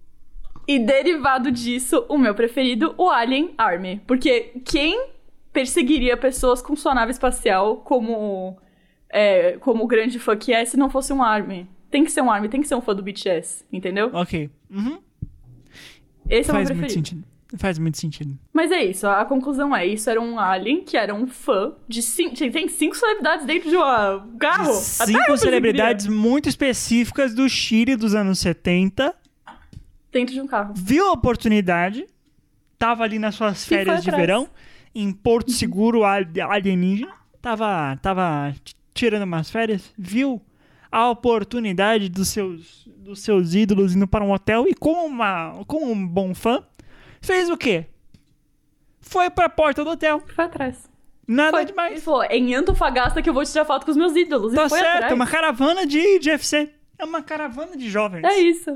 E derivado disso, o meu preferido, o Alien Army. Porque quem perseguiria pessoas com sua nave espacial como, é, como o grande fã que é se não fosse um Army? Tem que ser um Army, tem que ser um fã do BTS, entendeu? Ok. Uhum. Esse é o meu Faz muito preferido. sentido. Faz muito sentido. Mas é isso, a conclusão é, isso era um alien que era um fã de cinco... Tem cinco celebridades dentro de um carro. Até eu Cinco celebridades muito específicas do Chile dos anos 70. Dentro de um carro. Viu a oportunidade. Tava ali nas suas férias de verão. Em Porto Seguro ali- alienígena. Tava, tava tirando umas férias. Viu a oportunidade dos seus, dos seus ídolos indo para um hotel. E como, uma, como um bom fã, fez o quê? Foi pra porta do hotel. Foi atrás. Nada Foi. demais. Ele falou, é em Antofagasta que eu vou tirar foto com os meus ídolos. Tá certo, atrás. é uma caravana de, de FC. É uma caravana de jovens. É isso.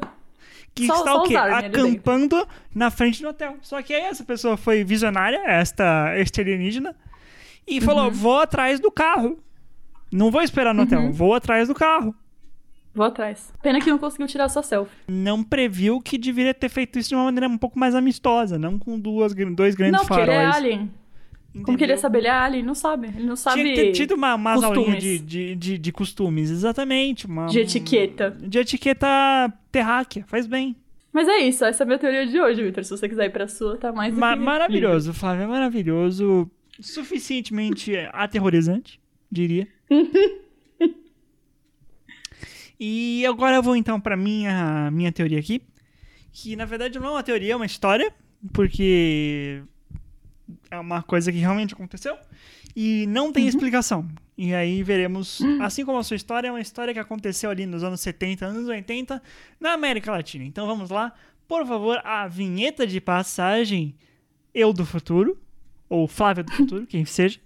Que Só- está só o quê? Acampando na frente do hotel. Só que aí essa pessoa foi visionária, esta, este alienígena, e Uhum. falou: vou atrás do carro. Não vou esperar no Uhum. hotel, vou atrás do carro. Vou atrás. Pena que não conseguiu tirar sua selfie. Não previu que deveria ter feito isso de uma maneira um pouco mais amistosa, não com duas, dois grandes não, porque faróis. ele é alien. Como que ele ia saber? Ele é alien, não sabe. Ele não sabe Tinha que ter tido uma, umas aulinhas de, de, de, de costumes, exatamente. Uma, de etiqueta. De etiqueta terráquea, faz bem. Mas é isso, essa é a minha teoria de hoje, Victor. Se você quiser ir pra sua, tá mais do Ma- maravilhoso, Flávio, é maravilhoso. Suficientemente aterrorizante, diria. e agora eu vou então pra minha, minha teoria aqui. Que na verdade não é uma teoria, é uma história. Porque é uma coisa que realmente aconteceu. E não tem explicação. E aí veremos, assim como a sua história, é uma história que aconteceu ali nos anos 70, anos 80, na América Latina. Então vamos lá. Por favor, a vinheta de passagem Eu do Futuro, ou Flávia do Futuro, quem seja.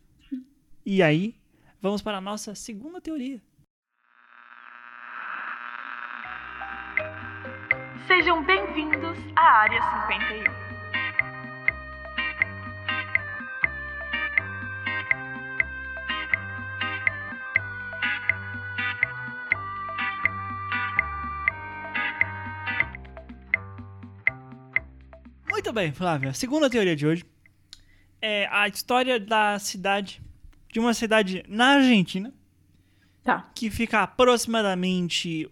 E aí, vamos para a nossa segunda teoria. Sejam bem-vindos à Área 51. Muito bem, Flávia. Segunda teoria de hoje é a história da cidade, de uma cidade na Argentina, Tá. que fica a aproximadamente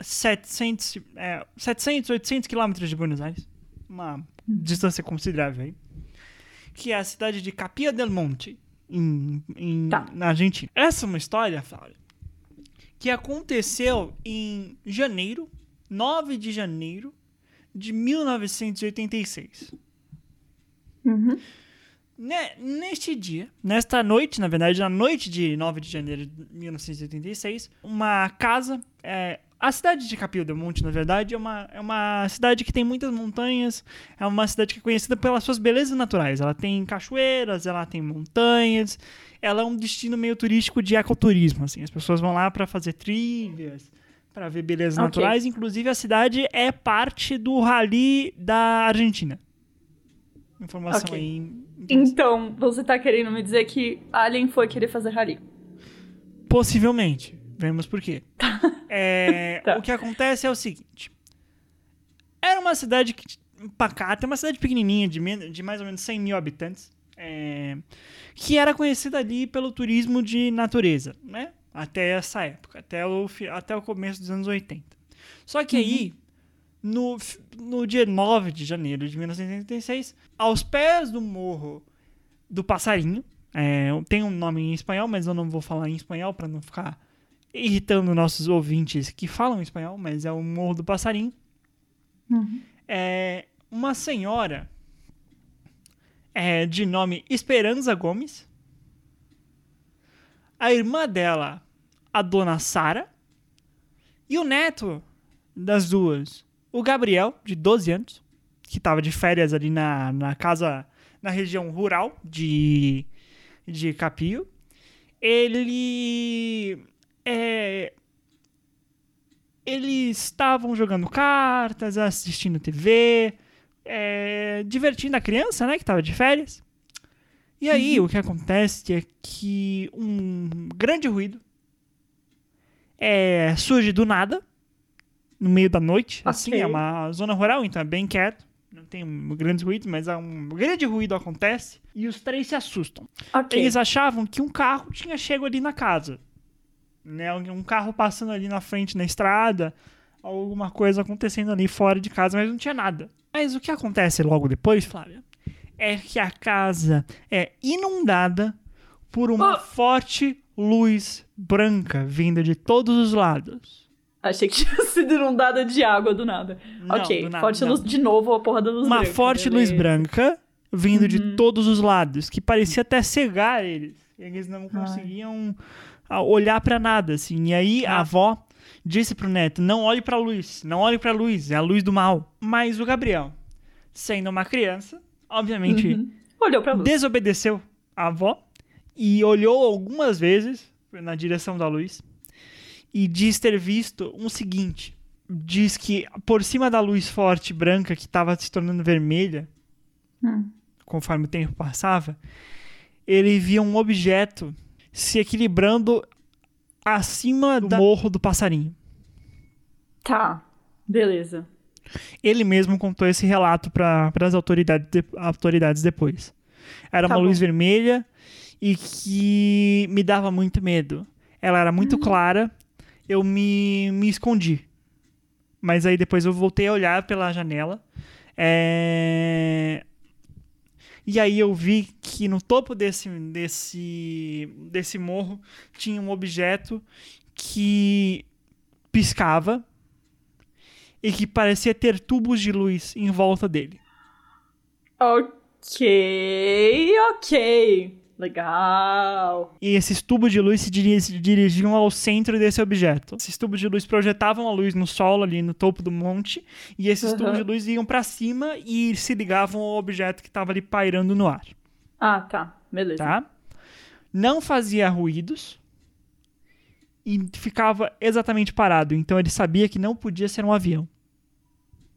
700, é, 700 800 quilômetros de Buenos Aires. Uma distância considerável aí. que é a cidade de Capia del Monte, em, em- Tá. na Argentina. Essa é uma história, Flávia, que aconteceu em janeiro, 9 de janeiro de 1986. Uhum. Ne- neste dia, nesta noite, na verdade, na noite de 9 de janeiro de 1986, uma casa. é, a cidade de Capil del Monte, na verdade, é uma, é uma cidade que tem muitas montanhas. É uma cidade que é conhecida pelas suas belezas naturais. Ela tem cachoeiras, ela tem montanhas. Ela é um destino meio turístico de ecoturismo. Assim. As pessoas vão lá para fazer trilhas, para ver belezas Ok. naturais. Inclusive, a cidade é parte do Rally da Argentina. Informação Ok. aí. Então, você tá querendo me dizer que Alien foi querer fazer rally? Possivelmente. Vemos por quê. É, Tá. O que acontece é o seguinte. Era uma cidade que, pacata, uma cidade pequenininha, de, men- de mais ou menos 100 mil habitantes, é, que era conhecida ali pelo turismo de natureza, né? Até essa época, até o, até o começo dos anos 80. Só que aí, no, no dia 9 de janeiro de 1986, aos pés do morro do Passarinho, é, tem um nome em espanhol, mas eu não vou falar em espanhol para não ficar irritando nossos ouvintes que falam espanhol, mas é o Morro do Passarinho. É uma senhora é, de nome Esperança Gomes, a irmã dela, a dona Sara, e o neto das duas, o Gabriel, de 12 anos, que estava de férias ali na, na casa, na região rural de, de Capio. Ele é, eles estavam jogando cartas, assistindo TV, é, divertindo a criança, né, que estava de férias. E aí, o que acontece é que um grande ruído é, surge do nada, no meio da noite. Assim, é uma zona rural, então é bem quieto. Não tem grandes ruídos, mas há um grande ruído acontece e os três se assustam. Ok. Eles achavam que um carro tinha chego ali na casa. Né? Um carro passando ali na frente na estrada, alguma coisa acontecendo ali fora de casa, mas não tinha nada. Mas o que acontece logo depois, Flávia, é que a casa é inundada por uma Oh! forte luz branca vinda de todos os lados. Achei que tinha sido inundada de água do nada. Não, ok, do nada, forte não. luz de novo, a porra da luz Uma branca, forte luz beleza. branca vindo de Uhum. todos os lados, que parecia até cegar eles. Eles não conseguiam ah, olhar pra nada, assim. E aí a Ah. avó disse pro neto: não olhe pra luz, não olhe pra luz, é a luz do mal. Mas o Gabriel, sendo uma criança, obviamente Uhum. Olhou pra luz. desobedeceu a avó e olhou algumas vezes na direção da luz e diz ter visto um seguinte. Diz que por cima da luz forte branca que estava se tornando vermelha, Hum. conforme o tempo passava, ele via um objeto se equilibrando acima do morro do passarinho. Tá, beleza. Ele mesmo contou esse relato para as autoridades, de- autoridades depois. Era Tá uma bom. luz vermelha e que me dava muito medo. Ela era muito Hum. clara, eu me, me escondi. Mas aí depois eu voltei a olhar pela janela. É, E aí eu vi que no topo desse, desse, desse morro tinha um objeto que piscava e que parecia ter tubos de luz em volta dele. Ok, ok. Legal. E esses tubos de luz se diri- se dirigiam ao centro desse objeto. Esses tubos de luz projetavam a luz no solo ali no topo do monte, e esses Aham. tubos de luz iam pra cima e se ligavam ao objeto que estava ali pairando no ar, Ah, tá. Beleza. tá? Não fazia ruídos e ficava exatamente parado, então ele sabia que não podia ser um avião,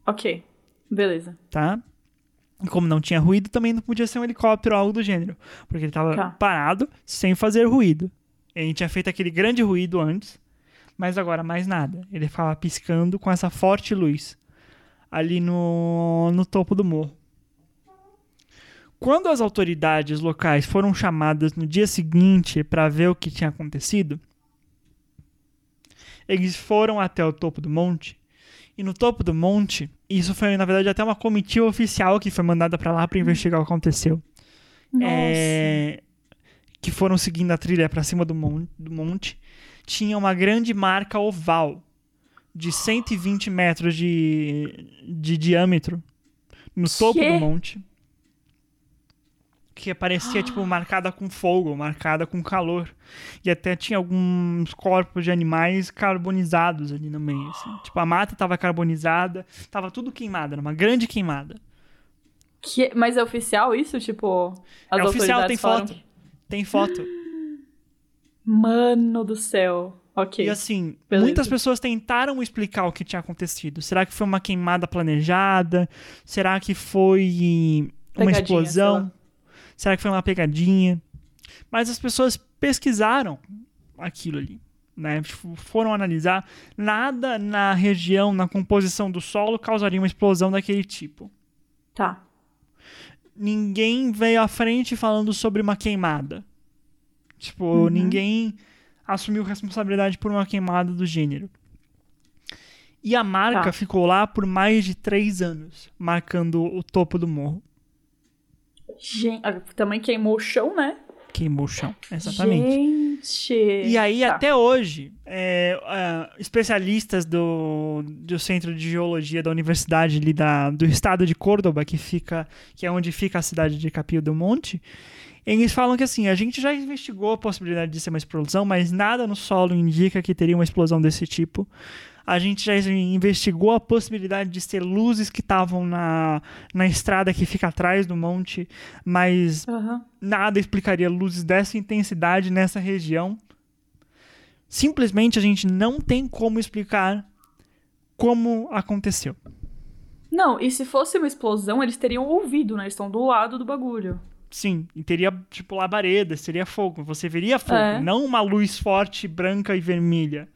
Ok. Beleza. tá? E como não tinha ruído, também não podia ser um helicóptero ou algo do gênero, porque ele estava Tá. parado sem fazer ruído. Ele tinha feito aquele grande ruído antes, mas agora mais nada. Ele ficava piscando com essa forte luz ali no, no topo do morro. Quando as autoridades locais foram chamadas no dia seguinte para ver o que tinha acontecido, eles foram até o topo do monte. E no topo do monte, isso foi na verdade até uma comitiva oficial que foi mandada para lá para investigar o que aconteceu. Nossa. é, que foram seguindo a trilha para cima do mon- do monte, tinha uma grande marca oval de 120 metros de, de diâmetro no topo Quê? do monte. Que parecia, tipo, marcada com fogo, marcada com calor. E até tinha alguns corpos de animais carbonizados ali no meio. assim. Tipo, a mata estava carbonizada, tava tudo queimado, era uma grande queimada. Que- Mas é oficial isso? Tipo, as é oficial, tem falaram foto. Tem foto. Mano do céu. Ok. E assim, Beleza. muitas pessoas tentaram explicar o que tinha acontecido. Será que foi uma queimada planejada? Será que foi uma Pegadinha, explosão? Será que foi uma pegadinha? Mas as pessoas pesquisaram aquilo ali. Né? F- Foram analisar. Nada na região, na composição do solo, causaria uma explosão daquele tipo. Tá. Ninguém veio à frente falando sobre uma queimada. Tipo, Uhum. ninguém assumiu responsabilidade por uma queimada do gênero. E a marca Tá. ficou lá por mais de três anos, marcando o topo do morro. Gente, ah, também queimou o chão, né? Queimou o chão. Exatamente. Gente. E aí, Tá. até hoje, é, ah, especialistas do, do Centro de Geologia da Universidade ali da, do estado de Córdoba, que, fica, que é onde fica a cidade de Capio do Monte, eles falam que assim, a gente já investigou a possibilidade de ser uma explosão, mas nada no solo indica que teria uma explosão desse tipo. A gente já investigou a possibilidade de ser luzes que estavam na, na estrada que fica atrás do monte, mas Aham. nada explicaria luzes dessa intensidade nessa região. Simplesmente a gente não tem como explicar como aconteceu. Não, e se fosse uma explosão, eles teriam ouvido, né? Eles estão do lado do bagulho. Sim, e teria tipo labaredas, seria fogo. Você veria fogo, É. não uma luz forte, branca e vermelha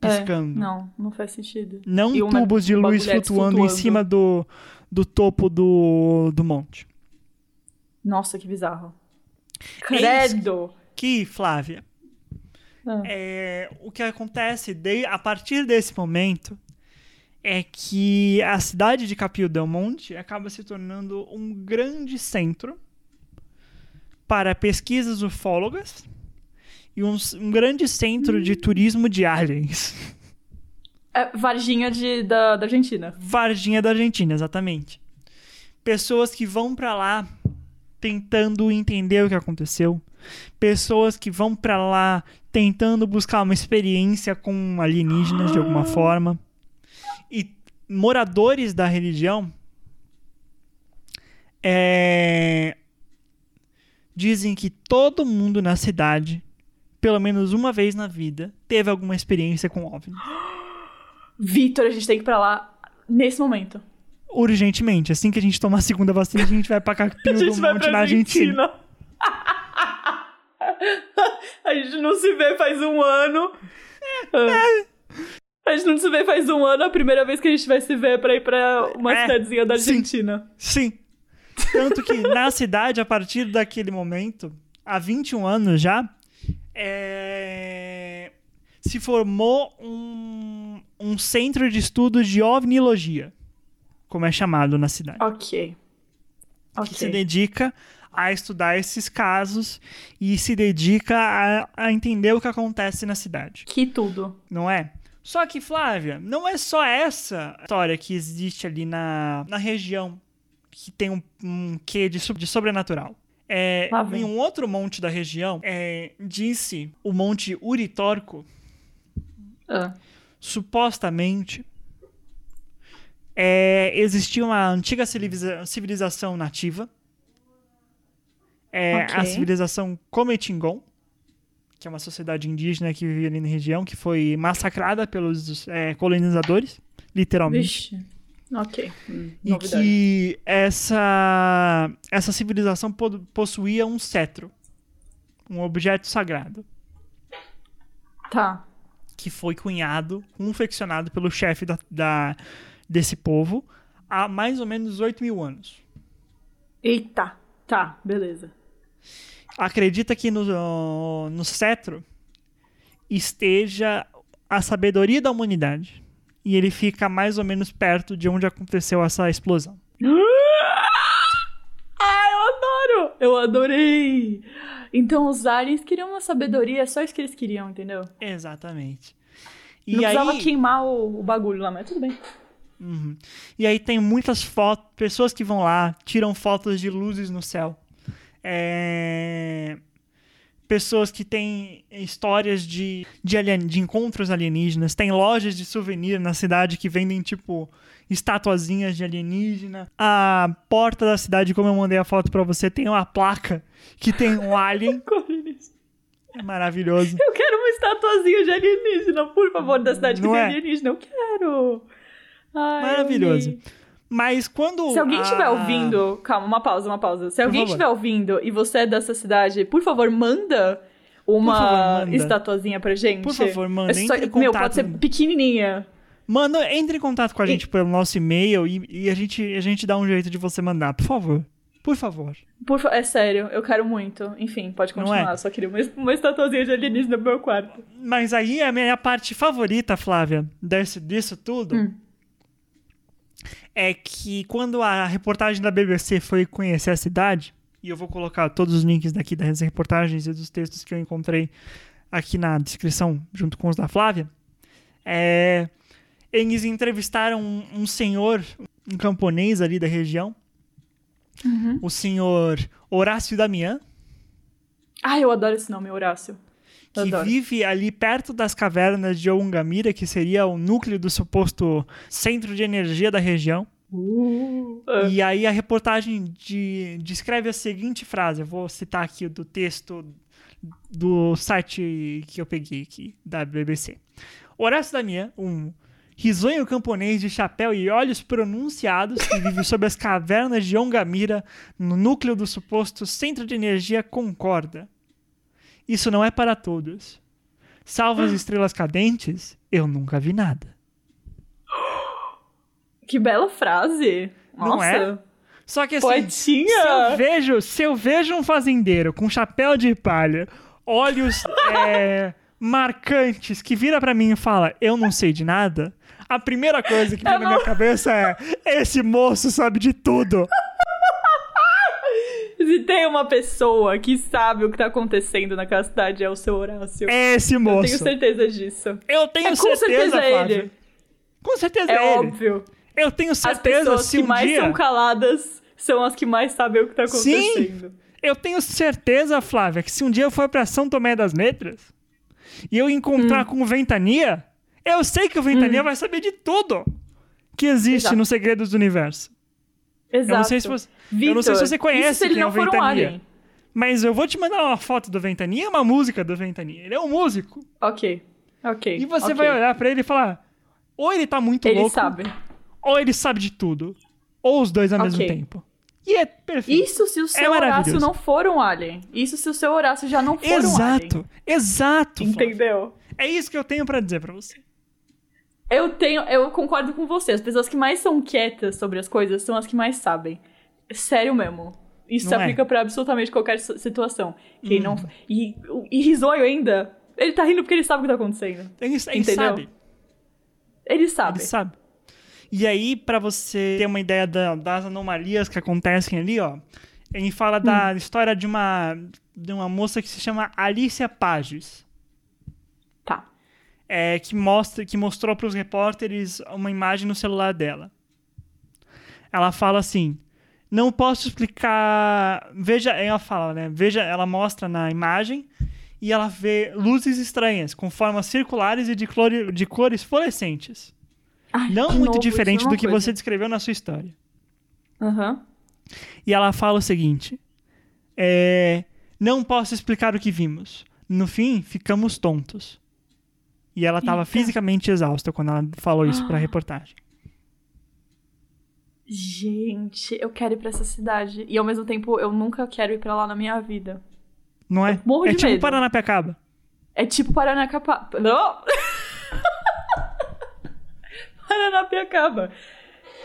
piscando. É, não, não faz sentido. Não E tubos de luz bagulhetes flutuando, em flutuando. cima do, do topo do, do monte. Nossa, que bizarro. Credo! Que, Flávia, Ah. é, o que acontece de- a partir desse momento é que a cidade de Capio del Monte acaba se tornando um grande centro para pesquisas ufólogas e um, um grande centro de turismo de aliens. É Varginha de, da, da Argentina. Varginha da Argentina, exatamente. Pessoas que vão pra lá tentando entender o que aconteceu. Pessoas que vão pra lá tentando buscar uma experiência com alienígenas de alguma forma. E moradores da religião é, dizem que todo mundo na cidade, pelo menos uma vez na vida, teve alguma experiência com OVNI. Vitor, a gente tem que ir pra lá nesse momento. urgentemente. Assim que a gente tomar a segunda vacina, a gente vai pra Capio A do Monte na Argentina. Argentina. a gente não se vê faz um ano. A gente não se vê faz um ano. A primeira vez que a gente vai se ver é pra ir pra uma É, cidadezinha da sim. Argentina. Sim. Tanto que na cidade, a partir daquele momento, há 21 anos já, é, se formou um, um centro de estudos de ovnilogia, como é chamado na cidade. Ok. Que se dedica a estudar esses casos e se dedica a, a entender o que acontece na cidade. Que tudo. não é? Só que, Flávia, não é só essa história que existe ali na, na região que tem um, um quê de, de sobrenatural. É, em um outro monte da região, é, disse o Monte Uritorco, Ah. supostamente é, existia uma antiga civiliza- civilização nativa, é, a Ok. civilização Cometingon, que é uma sociedade indígena que vivia ali na região, que foi massacrada pelos é, colonizadores, literalmente. Vixe. Ok. Hum, E novidade. que essa, essa civilização po- possuía um cetro, um objeto sagrado. Tá. que foi cunhado, confeccionado pelo chefe da, da- desse povo há mais ou menos 8 mil anos. Eita. Tá, beleza. Acredita que no, no cetro esteja a sabedoria da humanidade. E ele fica mais ou menos perto de onde aconteceu essa explosão. Ah, eu adoro! Eu adorei! Então os aliens queriam uma sabedoria, é só isso que eles queriam, entendeu? Exatamente. Não E precisava aí, queimar o, o bagulho lá, mas tudo bem. Uhum. E aí tem muitas fotos, pessoas que vão lá, tiram fotos de luzes no céu. É, Pessoas que têm histórias de, de, alien... de encontros alienígenas. Tem lojas de souvenir na cidade que vendem, tipo, estatuazinhas de alienígena. A porta da cidade, como eu mandei a foto pra você, tem uma placa que tem um alien. É maravilhoso. Eu quero uma estatuazinha de alienígena, por favor, da cidade que Não tem é? alienígena. Eu quero! Ai, Maravilhoso. amei. Mas quando. Se alguém estiver a- ouvindo. Calma, uma pausa, uma pausa. Se alguém favor. estiver ouvindo e você é dessa cidade, por favor, manda uma Por favor, manda. estatuazinha pra gente. Por favor, manda, É só- entre em Meu, contato. pode ser pequenininha. Manda, entre em contato com a gente pelo nosso e-mail e, e a, gente, a gente dá um jeito de você mandar, por favor. Por favor. Por fa- É sério, eu quero muito. Enfim, pode Não continuar. é? Eu só queria uma, uma estatuazinha de alienígena no meu quarto. Mas aí a minha parte favorita, Flávia, desse, disso tudo, Hum. É que quando a reportagem da BBC foi conhecer a cidade, e eu vou colocar todos os links daqui das reportagens e dos textos que eu encontrei aqui na descrição, junto com os da Flávia, é, eles entrevistaram um, um senhor, um camponês ali da região, o senhor Horácio Damian, Ai, eu adoro esse nome, Horácio. Que Adoro. vive ali perto das cavernas de Ongamira, que seria o núcleo do suposto centro de energia da região. Ah. E aí a reportagem de- descreve a seguinte frase, eu vou citar aqui do texto do site que eu peguei aqui, da BBC. Horácio Damian, um risonho camponês de chapéu e olhos pronunciados que vive sob as cavernas de Ongamira, no núcleo do suposto centro de energia, concorda. Isso não é para todos. Salvo as estrelas cadentes, eu nunca vi nada. Que bela frase. Não Nossa. é? Só que assim, Poetinha. Se eu vejo, se eu vejo um fazendeiro com chapéu de palha, olhos é, marcantes, que vira pra mim e fala, eu não sei de nada, a primeira coisa que vem Eu na minha cabeça é, esse moço sabe de tudo. Se tem uma pessoa que sabe o que tá acontecendo naquela cidade, é o seu Horácio. É esse eu moço. tenho certeza disso. Eu tenho É, com certeza, certeza é Flávia. ele. Com certeza É, é, ele. óbvio. Eu tenho As certeza pessoas se que um mais dia... são caladas são as que mais sabem o que tá Sim. acontecendo. Eu tenho certeza, Flávia, que se um dia eu for pra São Tomé das Letras e eu Hum. encontrar com o Ventania, eu sei que o Ventania vai saber de tudo que existe Exato. nos segredos do universo. Exato. Eu não sei se você, eu não sei se você conhece se ele é não o for um alien. Mas eu vou te mandar uma foto do Ventania e uma música do Ventania. Ele é um músico. Ok. Ok. E você ok. vai olhar pra ele e falar: ou ele tá muito Ele louco, sabe. ou ele sabe de tudo. Ou os dois ao mesmo Ok. tempo. E é perfeito. Isso se o seu maravilhoso. Horácio não for um alien. Isso se o seu Horácio já não for um alien. Exato, exato. Entendeu? É isso que eu tenho pra dizer pra você. Eu tenho, eu concordo com você. As pessoas que mais são quietas sobre as coisas são as que mais sabem. Sério mesmo. Isso se Não é? Uhum. aplica pra absolutamente qualquer si- situação. Quem não e, e risonho ainda. Ele tá rindo porque ele sabe o que tá acontecendo. Ele, ele Entendeu? sabe. Ele sabe. Ele sabe. E aí, pra você ter uma ideia da- das anomalias que acontecem ali, ó, ele fala da Hum. história de uma, de uma moça que se chama Alicia Pages. É, que, mostra, que mostrou para os repórteres uma imagem no celular dela. Ela fala assim: não posso explicar. Veja, ela fala, né? Veja, ela mostra na imagem e ela vê luzes estranhas com formas circulares e de, clore- de cores fluorescentes. Ai, Não muito novo, diferente é do que coisa. você descreveu na sua história. Aham. E ela fala o seguinte: é, Não posso explicar o que vimos. No fim, ficamos tontos. E ela estava fisicamente exausta quando ela falou isso pra reportagem. Gente, eu quero ir pra essa cidade. E ao mesmo tempo, eu nunca quero ir pra lá na minha vida. Não é? morro é de tipo medo. Paranapiacaba. É tipo Paranapiacaba. Não! Paranapiacaba.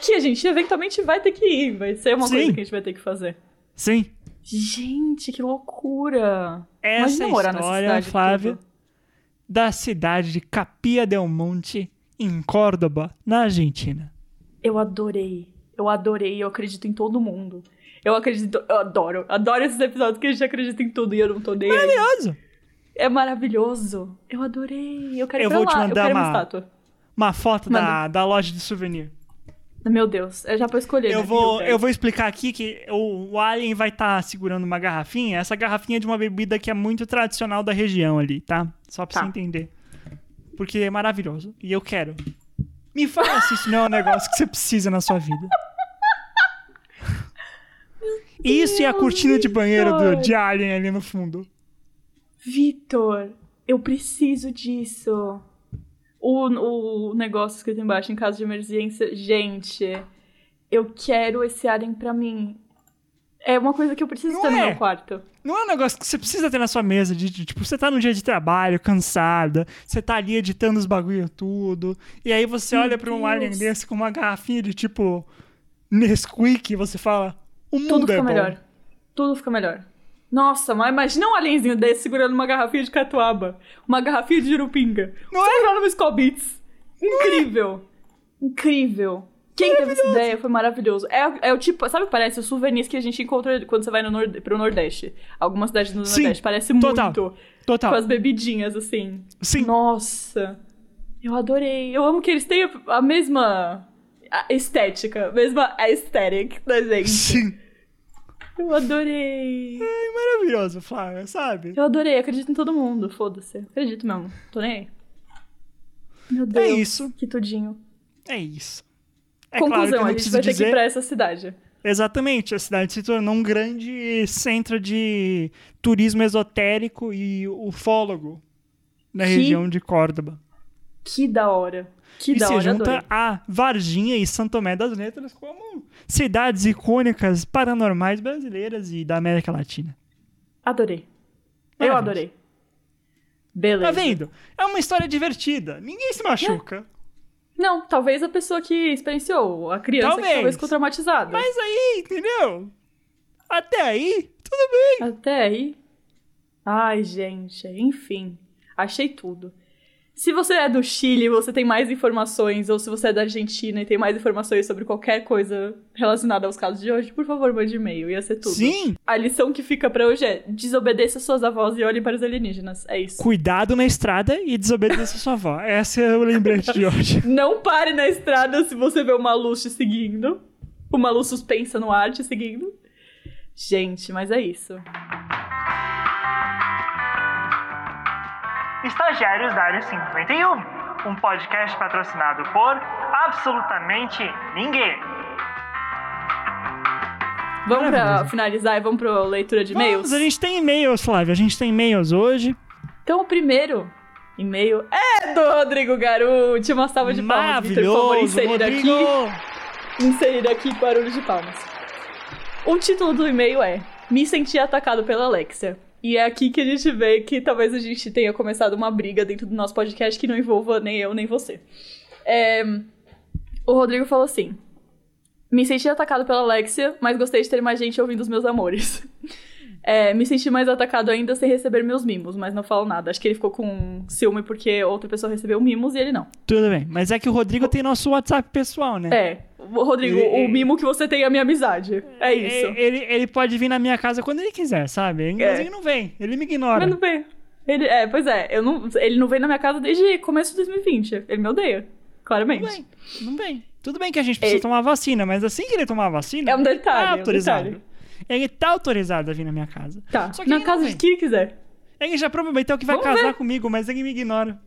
Que a gente eventualmente vai ter que ir. Vai ser uma Sim. coisa que a gente vai ter que fazer. Sim. Gente, que loucura. Essa Imagina morar nessa história, cidade. Flávia, tudo. Da cidade de Capia del Monte, em Córdoba, na Argentina. Eu adorei. Eu adorei. Eu acredito em todo mundo. Eu acredito, eu adoro. Adoro esses episódios que a gente acredita em tudo e eu não tô nem aí. Maravilhoso. É maravilhoso. Eu adorei. Eu quero Eu ir vou te lá. mandar eu quero uma- uma. Uma foto da, da loja de souvenir. Meu Deus, é já pra escolher. Eu né, vou, eu vou explicar aqui que o, o Alien vai estar segurando uma garrafinha. Essa garrafinha é de uma bebida que é muito tradicional da região ali, tá? Só pra Tá. você entender. Porque é maravilhoso. E eu quero. Me fala se isso não é um negócio que você precisa na sua vida. Isso e a cortina de banheiro do, de Alien ali no fundo. Vitor, eu preciso disso. O, o negócio escrito embaixo, em caso de emergência. Gente, eu quero esse alien pra mim. É uma coisa que eu preciso Não ter no é. meu quarto. Não é um negócio que você precisa ter na sua mesa, de, de, tipo, você tá num dia de trabalho, cansada, você tá ali editando os bagulho tudo, e aí você Meu olha pra um alien desse com uma garrafinha de, tipo, Nesquik, e você fala, o mundo Tudo é fica bom. melhor. Tudo fica melhor. Nossa, mas imagina um alienzinho desse segurando uma garrafinha de catuaba. Uma garrafinha de jurupinga. Não é? Segurando uma Skull Beats. Incrível. Incrível. Quem teve essa ideia foi maravilhoso. É, é o tipo, sabe o que parece? Os souvenirs que a gente encontra quando você vai no nord pro Nordeste. Algumas cidades do Sim, Nordeste. Parece total. muito. Total. Com as bebidinhas, assim. Sim. Nossa. Eu adorei. Eu amo que eles tenham a mesma estética, a mesma aesthetic da gente. Sim. Eu adorei. Ai, maravilhoso, Flávia, sabe? Eu adorei, acredito em todo mundo, foda-se. Acredito mesmo, tô nem aí. Meu Deus. É isso. Que tudinho. É isso. É claro que Conclusão, eu não a gente vai ter que dizer... ir pra essa cidade. Exatamente, a cidade se tornou um grande centro de turismo esotérico e ufólogo na Que região de Córdoba. Que da hora. Que e da se hora, junta adorei. a Varginha e São Tomé das Letras como cidades icônicas paranormais brasileiras e da América Latina. Adorei. Eu adorei. Beleza. Tá vendo? É uma história divertida. Ninguém se machuca. Não, talvez a pessoa que experienciou, a criança Talvez. que talvez ficou traumatizada. Mas aí, entendeu? Até aí, tudo bem. Até aí. Ai, gente, enfim. Achei tudo. Se você é do Chile e você tem mais informações, ou se você é da Argentina e tem mais informações sobre qualquer coisa relacionada aos casos de hoje, por favor, mande e-mail. Ia ser tudo. Sim, A lição que fica pra hoje é desobedeça suas avós e olhe para os alienígenas. É isso. cuidado na estrada e desobedeça sua avó. Esse é o lembrete de hoje. Não pare na estrada se você vê uma luz te seguindo. Uma luz suspensa no ar te seguindo. Gente, mas é isso. Estagiários da Área 51, um podcast patrocinado por absolutamente ninguém. Vamos pra Maravilhoso. finalizar e vamos pra leitura de e-mails? Vamos, a gente tem e-mails, Flávia. A gente tem e-mails hoje. Então, o primeiro e-mail é do Rodrigo Garuti. Uma salva de palmas, Vitor, por favor, Maravilhoso, inserir Rodrigo! aqui, inserir aqui barulho de palmas. O título do e-mail é Me senti atacado pela Alexia. E é aqui que a gente vê que talvez a gente tenha começado uma briga dentro do nosso podcast que não envolva nem eu nem você. É, O Rodrigo falou assim: Me senti atacado pela Alexia, mas gostei de ter mais gente ouvindo os meus amores. É, me senti mais atacado ainda sem receber meus mimos, mas não falo nada. Acho que ele ficou com ciúme porque outra pessoa recebeu mimos e ele não. Tudo bem. Mas é que o Rodrigo tem nosso WhatsApp pessoal, né? É, Rodrigo, E- o mimo que você tem é a minha amizade. É isso. E- Ele, ele pode vir na minha casa quando ele quiser, sabe? Mas É. ele não vem. Ele me ignora. Mas não vem. Ele, é, pois é, eu não, ele não vem na minha casa desde começo de 2020. Ele me odeia, claramente. Não vem. Não vem. Tudo bem que a gente precisa Ele- tomar vacina, mas assim que ele tomar a vacina, É um detalhe, tá é um autorizado. detalhe. Ele tá autorizado a vir na minha casa. Tá, Só que na ele casa de quem quiser. Ele já prometeu que vai Vamos casar ver. comigo, mas ele me ignora.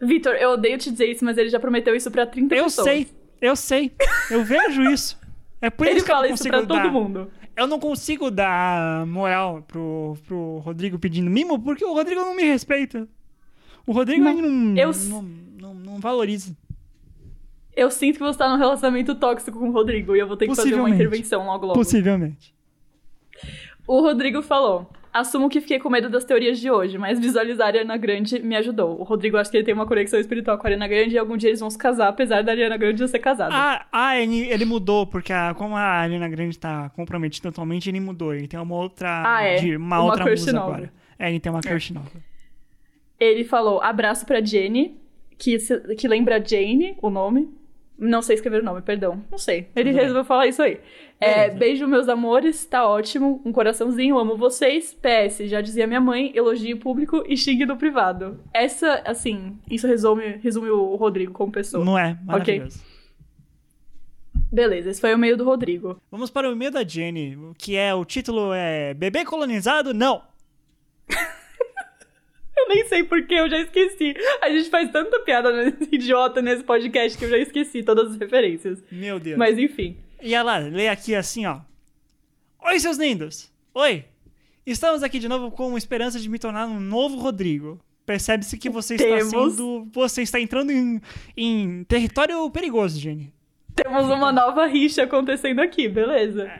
Vitor, eu odeio te dizer isso, mas ele já prometeu isso pra 30 Eu pessoas. sei, eu sei. Eu vejo isso. É por Ele isso que eu não isso consigo pra dar. todo mundo. Eu não consigo dar moral pro, pro Rodrigo pedindo mimo, porque o Rodrigo não me respeita. O Rodrigo Não, não, eu- não, não, não valoriza. Eu sinto que você tá num relacionamento tóxico com o Rodrigo e eu vou ter que fazer uma intervenção logo logo. Possivelmente. O Rodrigo falou: Assumo que fiquei com medo das teorias de hoje, mas visualizar a Ariana Grande me ajudou. O Rodrigo acho que ele tem uma conexão espiritual com a Ariana Grande e algum dia eles vão se casar, apesar da Ariana Grande já ser casada. Ah, ah ele, mudou, porque a- como a Ariana Grande tá comprometida atualmente, ele mudou. Ele tem uma outra. Ah, é. de- uma, Uma outra musa nova. agora. É, ele tem uma crush nova. Ele falou: abraço pra Jenny, que, que lembra Jane, o nome. Não sei escrever o nome, perdão. Não sei. Ele Tudo bem. resolveu falar isso aí. É, beijo, meus amores, tá ótimo. Um coraçãozinho, amo vocês. PS, já dizia minha mãe, elogio público e xingue no privado. Essa, assim, isso resume, resume o Rodrigo como pessoa. Não é? Maravilhoso. Beleza, esse foi o meio do Rodrigo. Vamos para o e-mail da Jenny, que é o título é Bebê colonizado? Não. Eu nem sei porquê, eu já esqueci. A gente faz tanta piada nesse- idiota nesse podcast que eu já esqueci todas as referências. Meu Deus. Mas enfim. E ela lê aqui assim, ó. Oi, seus lindos. Oi. Estamos aqui de novo com esperança de me tornar um novo Rodrigo. Percebe-se que você está Temos. sendo. Você está entrando em, em território perigoso, Jenny. Temos uma nova rixa acontecendo aqui, beleza.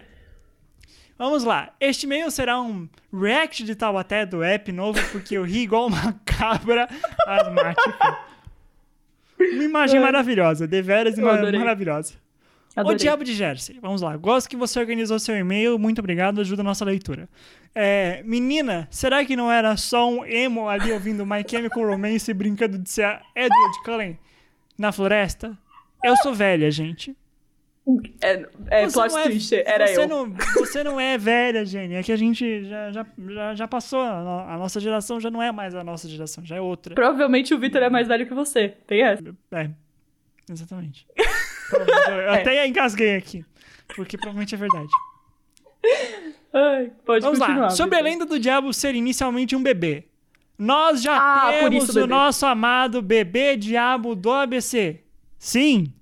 Vamos lá. Este e-mail será um react de Taubaté do app novo, porque eu ri igual uma cabra asmática. Uma imagem maravilhosa, deveras ma- maravilhosa. Adorei. O Diabo de Jersey. Vamos lá. Gosto que você organizou seu e-mail. Muito obrigado. Ajuda a nossa leitura. É, menina, será que não era só um emo ali ouvindo My Chemical Romance e brincando de ser a Edward Cullen na floresta? Eu sou velha, gente. É, é Você plot não é- twist, era você eu. Não, você não é velha, Jenny. É que a gente já, já, já, já passou. A, no- a nossa geração já não é mais a nossa geração, já é outra. Provavelmente o Victor é mais velho que você. Tem essa? É, exatamente. Eu É. até engasguei aqui. Porque provavelmente é verdade. Ai, pode Vamos continuar. lá. Sobre a lenda do diabo ser inicialmente um bebê. Nós já Ah, temos isso, o nosso amado bebê diabo do ABC. Sim.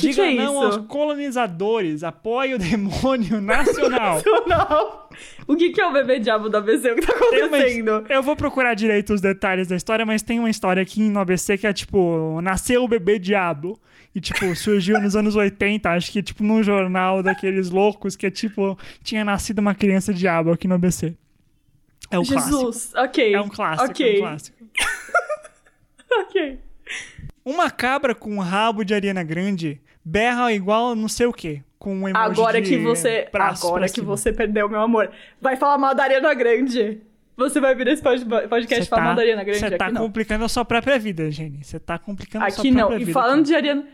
Que Diga que é não isso? aos colonizadores. Apoie o demônio nacional. Não. O que, que é o bebê diabo da ABC? O que tá Tem uma- acontecendo? Eu vou procurar direito os detalhes da história, mas tem uma história aqui no ABC que é tipo, nasceu o bebê diabo. E, tipo, surgiu nos anos 80, acho que, tipo, num jornal daqueles loucos que é tipo, tinha nascido uma criança diabo aqui no ABC. É o clássico. Jesus, ok. É um clássico, Ok, é um clássico. ok. Uma cabra com um rabo de Ariana Grande berra igual não sei o quê. Com um emoji Agora que você. Agora que você perdeu, meu amor. Vai falar mal da Ariana Grande. Você vai vir nesse pod- podcast falar mal tá, da Ariana Grande? você tá aqui não. complicando a sua própria vida, Jenny. Você tá complicando a sua Aqui não. própria E vida. falando cara. de Ariana.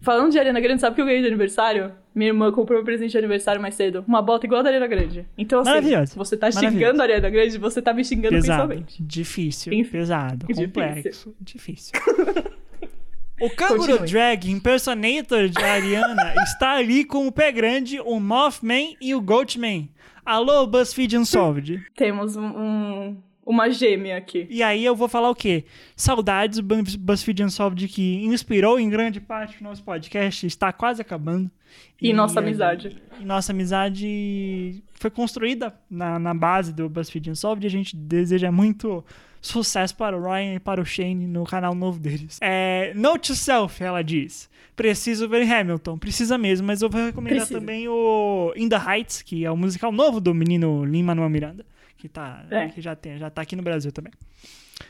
Falando de Ariana Grande, sabe o que eu ganhei de aniversário? Minha irmã comprou meu presente de aniversário mais cedo. Uma bota igual a da Ariana Grande. Então, assim, Maravilhoso. você tá xingando a Ariana Grande, você tá me xingando Pesado, pessoalmente. difícil, Inf- pesado, Difícil. complexo, difícil. O Canguru. Drag Impersonator de Ariana está ali com o Pé Grande, o Mothman e o Goatman. Alô, BuzzFeed Unsolved. Temos um, um- uma gêmea aqui. E aí eu vou falar o quê? Saudades, Buzz- BuzzFeed Unsolved, que inspirou em grande parte o nosso podcast, está quase acabando. E nossa a- amizade. E nossa amizade foi construída na, na base do BuzzFeed Unsolved e a gente deseja muito sucesso para o Ryan e para o Shane no canal novo deles. É, Note to Self, ela diz. Preciso ver Hamilton. Precisa mesmo, mas eu vou recomendar Precisa. também o In the Heights, que é o musical novo do menino Lin-Manuel Miranda. Que, tá, É. que já, tem, já tá aqui no Brasil também.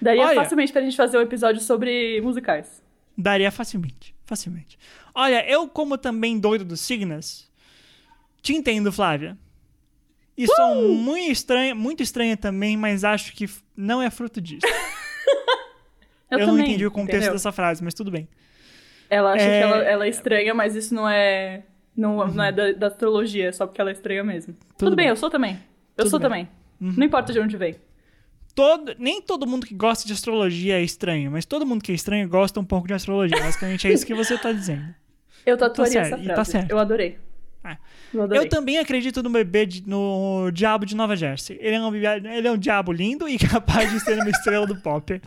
Daria Olha. facilmente pra gente fazer um episódio sobre musicais. Daria facilmente, facilmente. Olha, eu como também doido dos signos, te entendo, Flávia. E sou muito estranha, muito estranha também, mas acho que não é fruto disso. Eu, Eu, não também, entendi o contexto entendeu? dessa frase, mas tudo bem. Ela acha É- que ela, ela é estranha, mas isso não é. Não, não é da, da astrologia, é só porque ela é estranha mesmo. Tudo, bem, bem. eu sou também. Eu Tudo sou bem. também. Não importa de onde vem. Todo, nem todo mundo que gosta de astrologia é estranho, mas todo mundo que é estranho gosta um pouco de astrologia. Basicamente é isso que você tá dizendo. Eu tatuaria certo, essa e frase. tá certo. Eu adorei. É. Eu também acredito no bebê, de- no diabo de Nova Jersey. Ele é, um, ele é um diabo lindo e capaz de ser uma estrela do pop.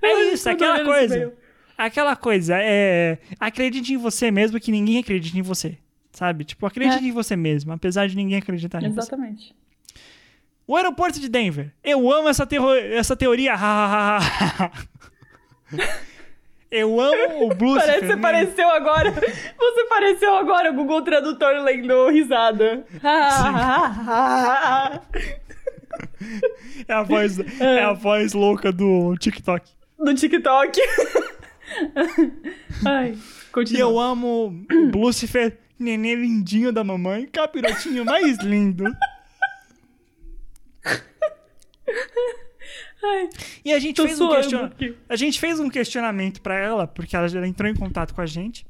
É isso, aquela coisa. Aquela coisa, é. Acredite em você mesmo que ninguém acredite em você. Sabe? Tipo, acredite É. em você mesmo, apesar de ninguém acreditar em você. Exatamente. O aeroporto de Denver. Eu amo essa, terro- essa teoria. Eu amo o Blues. Parece, você pareceu agora. Você pareceu agora o Google Tradutor lendo risada. É a voz, é a voz louca do TikTok. no TikTok. Ai, E continua. eu amo o Lucifer, nenê lindinho da mamãe, capirotinho mais lindo. E a gente fez um question... a gente fez um questionamento pra ela, porque ela já entrou em contato com a gente,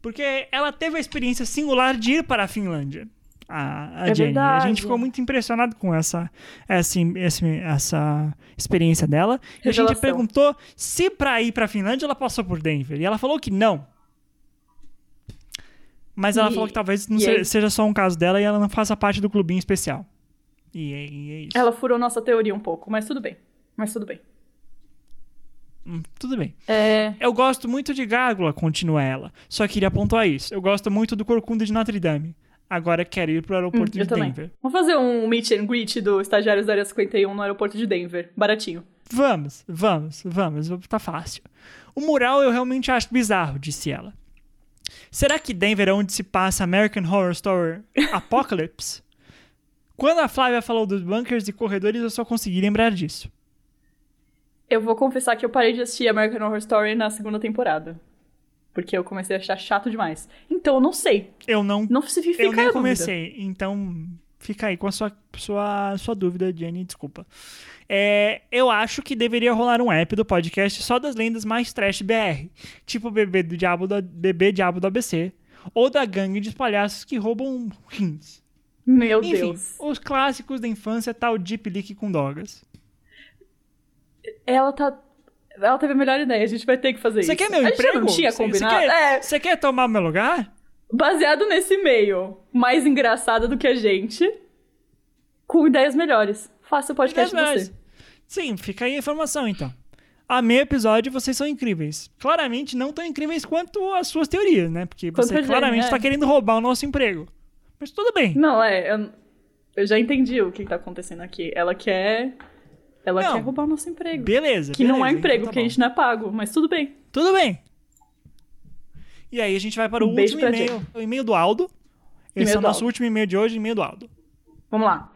porque ela teve a experiência singular de ir para a Finlândia. A, a É Jenny. A verdade. gente ficou muito impressionado com essa, essa, esse- essa experiência dela. E a gente perguntou se pra ir pra Finlândia ela passou por Denver. E ela falou que não. Mas ela E- falou que talvez não se- aí- seja só um caso dela e ela não faça parte do clubinho especial. E é, e é isso. Ela furou nossa teoria um pouco, mas tudo bem. Mas tudo bem. Hum, tudo bem. É. Eu gosto muito de Gárgula, continua ela. Só queria pontuar isso. Eu gosto muito do Corcunda de Notre Dame. Agora quero ir pro aeroporto Hum, de também. Denver. Vamos fazer um meet and greet do Estagiários da Área 51 no aeroporto de Denver. Baratinho. Vamos, vamos, vamos. Tá fácil. O mural eu realmente acho bizarro, disse ela. Será que Denver é onde se passa American Horror Story Apocalypse? Quando a Flávia falou dos bunkers e corredores, eu só consegui lembrar disso. Eu vou confessar que eu parei de assistir American Horror Story na segunda temporada. Porque eu comecei a achar chato demais. Então eu não sei. Eu não, Não se fica eu nem a dúvida. comecei, então fica aí com a sua, sua, sua dúvida, Jenny, desculpa. É, eu acho que deveria rolar um app do podcast só das lendas mais trash BR, tipo bebê do diabo do, bebê diabo do ABC, ou da gangue de palhaços que roubam rins. Meu Enfim, Deus. os clássicos da infância tal Deep Leak com drogas. Ela tá. Ela teve a melhor ideia, a gente vai ter que fazer Você isso. quer meu a emprego? não tinha Você- combinado. Você quer, É, você quer tomar meu lugar? baseado nesse meio, mais engraçado do que a gente, com ideias melhores. Faça o podcast Ideias você. Sim, fica aí a informação então. Amei o episódio vocês são incríveis. Claramente não tão incríveis quanto as suas teorias, né? Porque Quanto você a claramente é. está querendo roubar o nosso emprego. Mas tudo bem. Não, é. Eu, eu já entendi o que tá acontecendo aqui. Ela quer. Ela Não. quer roubar o nosso emprego. Beleza. que não é beleza, emprego, então tá porque a gente não é pago, mas tudo bem. Tudo bem. E aí a gente vai para o Um último e-mail. O e-mail do Aldo. Esse é o nosso Aldo. último e-mail de hoje, e-mail do Aldo. Vamos lá.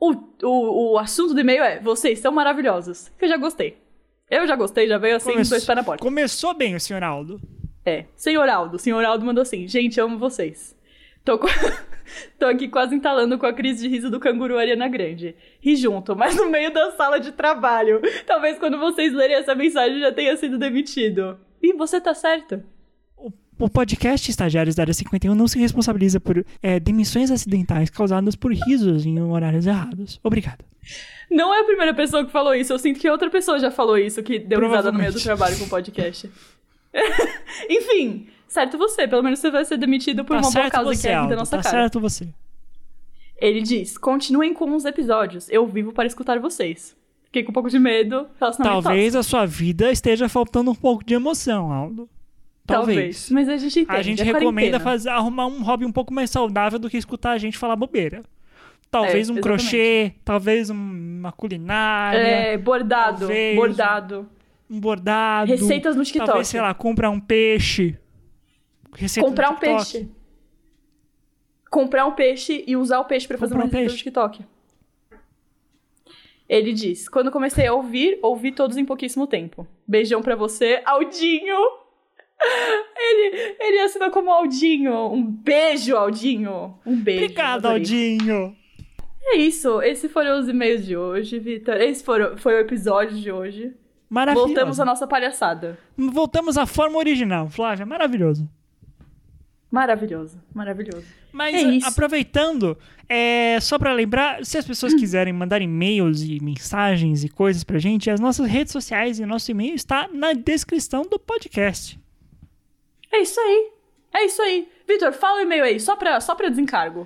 O, o, o assunto do e-mail é: vocês são maravilhosos. Que eu já gostei. Eu já gostei, já veio assim, Começou- dois pés na porta. Começou bem o senhor Aldo. É. Senhor Aldo. Senhor Aldo mandou assim: gente, amo vocês. Tô, co- Tô aqui quase entalando com a crise de riso do canguru Ariana Grande. Ri junto, mas no meio da sala de trabalho. Talvez quando vocês lerem essa mensagem já tenha sido demitido. E você tá certo. O, podcast Estagiários da Área 51 não se responsabiliza por é, demissões acidentais causadas por risos em horários errados. Obrigado. Não é a primeira pessoa que falou isso. Eu sinto que outra pessoa já falou isso, que deu risada no meio do trabalho com o podcast. Enfim, certo você. Pelo menos você vai ser demitido por Tá uma boa causa você, que é da nossa Tá cara. certo você. Ele diz: continuem com os episódios. Eu vivo para escutar vocês. Fiquei com um pouco de medo. Talvez a sua vida esteja faltando um pouco de emoção, Aldo. tóxico. Talvez. Mas a gente entende. A gente é recomenda fazer, arrumar um hobby um pouco mais saudável do que escutar a gente falar bobeira. Talvez É, um exatamente. crochê, talvez um- uma culinária, É, bordado. Talvez. Bordado. um bordado. Receitas no TikTok. Talvez, sei lá, comprar um peixe. Receita Comprar um peixe. Comprar um peixe e usar o peixe pra fazer Comprar uma um receita no peixe. TikTok. Ele diz: Quando comecei a ouvir, ouvi todos em pouquíssimo tempo. Beijão pra você, Aldinho. Ele, ele assinou como Aldinho. Um beijo, Aldinho. Um beijo. Obrigado. Aldinho. É isso. Esses foram os e-mails de hoje, Vitor. Esse foram, foi o episódio de hoje. Maravilhoso. Voltamos à nossa palhaçada. Voltamos à forma original, Flávia. Maravilhoso. Maravilhoso, maravilhoso. Mas É isso. aproveitando, é, só pra lembrar, se as pessoas Hum. quiserem mandar e-mails e mensagens e coisas pra gente, as nossas redes sociais e o nosso e-mail está na descrição do podcast. É isso aí. É isso aí. Vitor, fala o e-mail aí, só pra, só pra desencargo.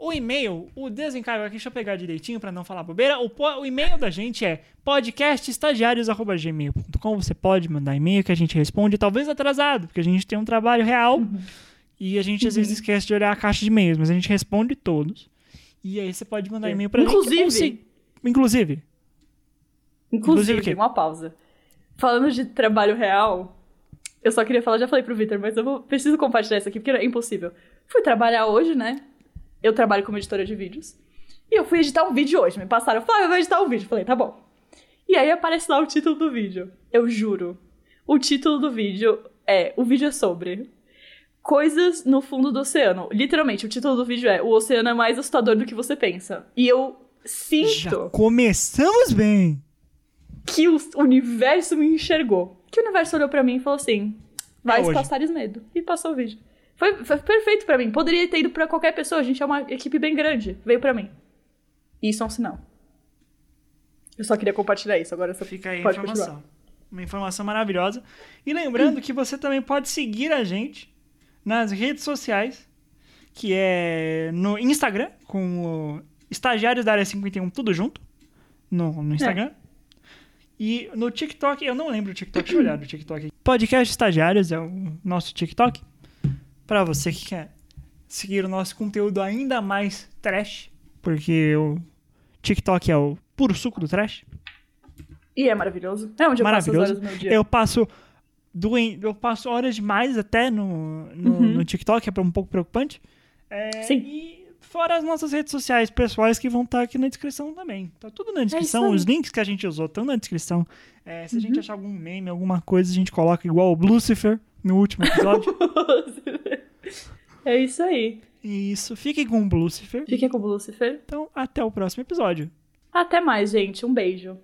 O e-mail, o desencargo aqui, deixa eu pegar direitinho pra não falar bobeira. O, o e-mail da gente é podcastestagiários.gmail.com. Você pode mandar e-mail que a gente responde, talvez atrasado, porque a gente tem um trabalho real e a gente às vezes esquece de olhar a caixa de e-mails, mas a gente responde todos. E aí você pode mandar e-mail pra Inclusive- gente. Inclusive. Inclusive Inclusive, uma pausa. Falando de trabalho real, eu só queria falar, já falei pro Vitor, mas eu vou, preciso compartilhar isso aqui, porque é impossível. Fui trabalhar hoje, né? Eu trabalho como editora de vídeos. E eu fui editar um vídeo hoje. Me passaram, Flávia, eu vou editar um vídeo. Falei, tá bom. E aí aparece lá o título do vídeo. Eu juro. O título do vídeo é. O vídeo é sobre. Coisas no fundo do oceano. Literalmente, o título do vídeo é O oceano é mais assustador do que você pensa. E eu Já sinto. começamos bem. que o universo me enxergou. Que o universo olhou pra mim e falou assim: vai É passares medo. E passou o vídeo. Foi, foi perfeito pra mim. Poderia ter ido pra qualquer pessoa. A gente é uma equipe bem grande. Veio pra mim. Isso é um sinal. Eu só queria compartilhar isso. Agora você Fica aí a informação. continuar. Uma informação maravilhosa. E lembrando que você também pode seguir a gente nas redes sociais, que é no Instagram, com o Estagiários da Área 51, tudo junto, no, no Instagram. E no TikTok, eu não lembro o TikTok, deixa eu olhar no TikTok. Podcast Estagiários é o nosso TikTok. Pra você que quer seguir o nosso conteúdo ainda mais trash, porque o TikTok é o puro suco do trash. E é maravilhoso. É onde eu passo as Maravilhoso. horas do meu dia. Eu passo doen- eu passo horas demais até no, no, Uhum. no TikTok, é um pouco preocupante. É, Sim. E fora as nossas redes sociais pessoais que vão estar aqui na descrição também. Tá tudo na descrição. É. Uhum. Os links que a gente usou estão na descrição. É, se a gente achar algum meme, alguma coisa, a gente coloca igual o Lucifer no último episódio. é isso aí. isso. Fiquem com o Lucifer. Fiquem com o Lucifer. Então, até o próximo episódio. Até mais, gente. Um beijo.